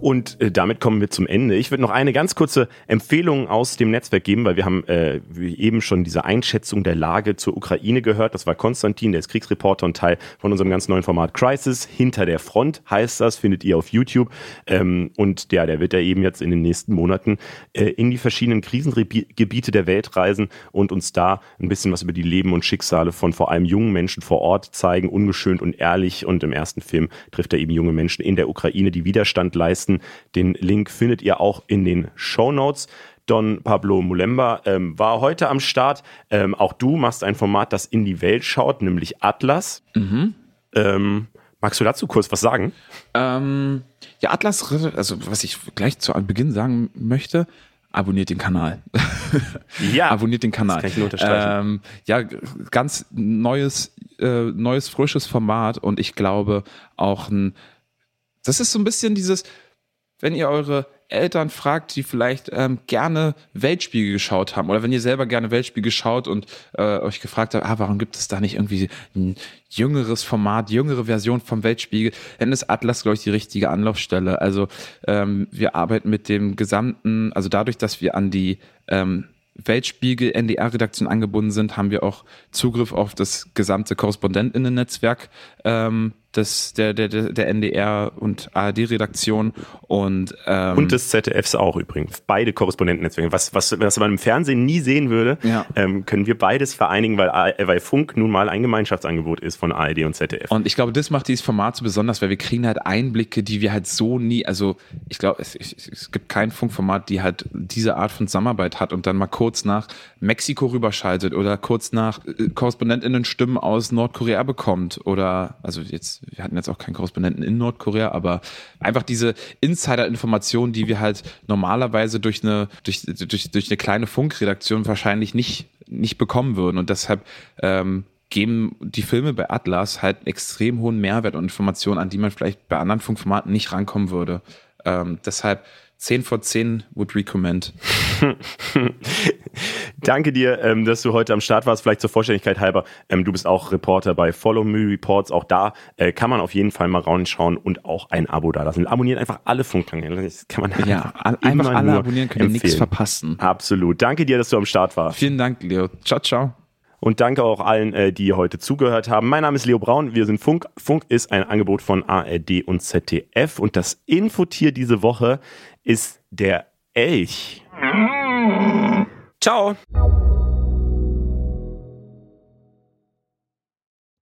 Und äh, damit kommen wir zum Ende. Ich würde noch eine ganz kurze Empfehlung aus dem Netzwerk geben, weil wir haben äh, eben schon diese Einschätzung der Lage zur Ukraine gehört. Das war Konstantin, der ist Kriegsreporter und Teil von unserem ganz neuen Format Crisis. Hinter der Front heißt das, findet ihr auf YouTube. Ähm, und ja, der wird ja eben jetzt in den nächsten Monaten äh, in die verschiedenen Krisengebiete der Welt reisen und uns da ein bisschen was über die Leben und Schicksale von vor allem jungen Menschen vor Ort zeigen, ungeschönt und ehrlich. Und im ersten Film trifft er eben junge Menschen in der Ukraine, die Widerstand leisten leisten. Den Link findet ihr auch in den Show Notes. Don Pablo Mulemba ähm, war heute am Start. Ähm, auch du machst ein Format, das in die Welt schaut, nämlich Atlas. Mhm. Ähm, magst du dazu kurz was sagen? Ähm, ja, Atlas, also was ich gleich zu Beginn sagen möchte, abonniert den Kanal. Ja, abonniert den Kanal. das kann ich nur unterstreichen. Ähm, ja, ganz neues, äh, neues, frisches Format und ich glaube auch ein, das ist so ein bisschen dieses, wenn ihr eure Eltern fragt, die vielleicht ähm, gerne Weltspiegel geschaut haben oder wenn ihr selber gerne Weltspiegel schaut und äh, euch gefragt habt, ah, warum gibt es da nicht irgendwie ein jüngeres Format, jüngere Version vom Weltspiegel, dann ist Atlas, glaube ich, die richtige Anlaufstelle. Also ähm, wir arbeiten mit dem gesamten, also dadurch, dass wir an die ähm, Weltspiegel NDR-Redaktion angebunden sind, haben wir auch Zugriff auf das gesamte Korrespondentinnen-Netzwerk ähm, des, der, der, der NDR und ARD-Redaktion und, ähm, Und des ZDFs auch übrigens. Beide Korrespondentennetzwerke. Was, was, was man im Fernsehen nie sehen würde, Ja. ähm, können wir beides vereinigen, weil, weil Funk nun mal ein Gemeinschaftsangebot ist von ARD und ZDF. Und ich glaube, das macht dieses Format so besonders, weil wir kriegen halt Einblicke, die wir halt so nie, also ich glaube, es, es, es gibt kein Funkformat, die halt diese Art von Zusammenarbeit hat und dann mal kurz nach Mexiko rüberschaltet oder kurz nach äh, KorrespondentInnen Stimmen aus Nordkorea bekommt oder, also jetzt, wir hatten jetzt auch keinen Korrespondenten in Nordkorea, aber einfach diese Insider-Informationen, die wir halt normalerweise durch eine, durch, durch, durch eine kleine Funkredaktion wahrscheinlich nicht, nicht bekommen würden und deshalb, ähm, geben die Filme bei Atlas halt einen extrem hohen Mehrwert und Informationen, an die man vielleicht bei anderen Funkformaten nicht rankommen würde. Ähm, deshalb 10 vor 10 would recommend. Danke dir, ähm, dass du heute am Start warst. Vielleicht zur Vollständigkeit halber, ähm, du bist auch Reporter bei Follow Me Reports. Auch da äh, kann man auf jeden Fall mal reinschauen und auch ein Abo da lassen. Abonniert einfach alle Funkkanäle. Das kann man Ja, einfach, einfach alle abonnieren, können nichts verpassen. Absolut. Danke dir, dass du am Start warst. Vielen Dank, Leo. Ciao, ciao. Und danke auch allen, äh, die heute zugehört haben. Mein Name ist Leo Braun. Wir sind Funk. Funk ist ein Angebot von ARD und ZDF. Und das Infotier diese Woche ist der Elch. Ciao.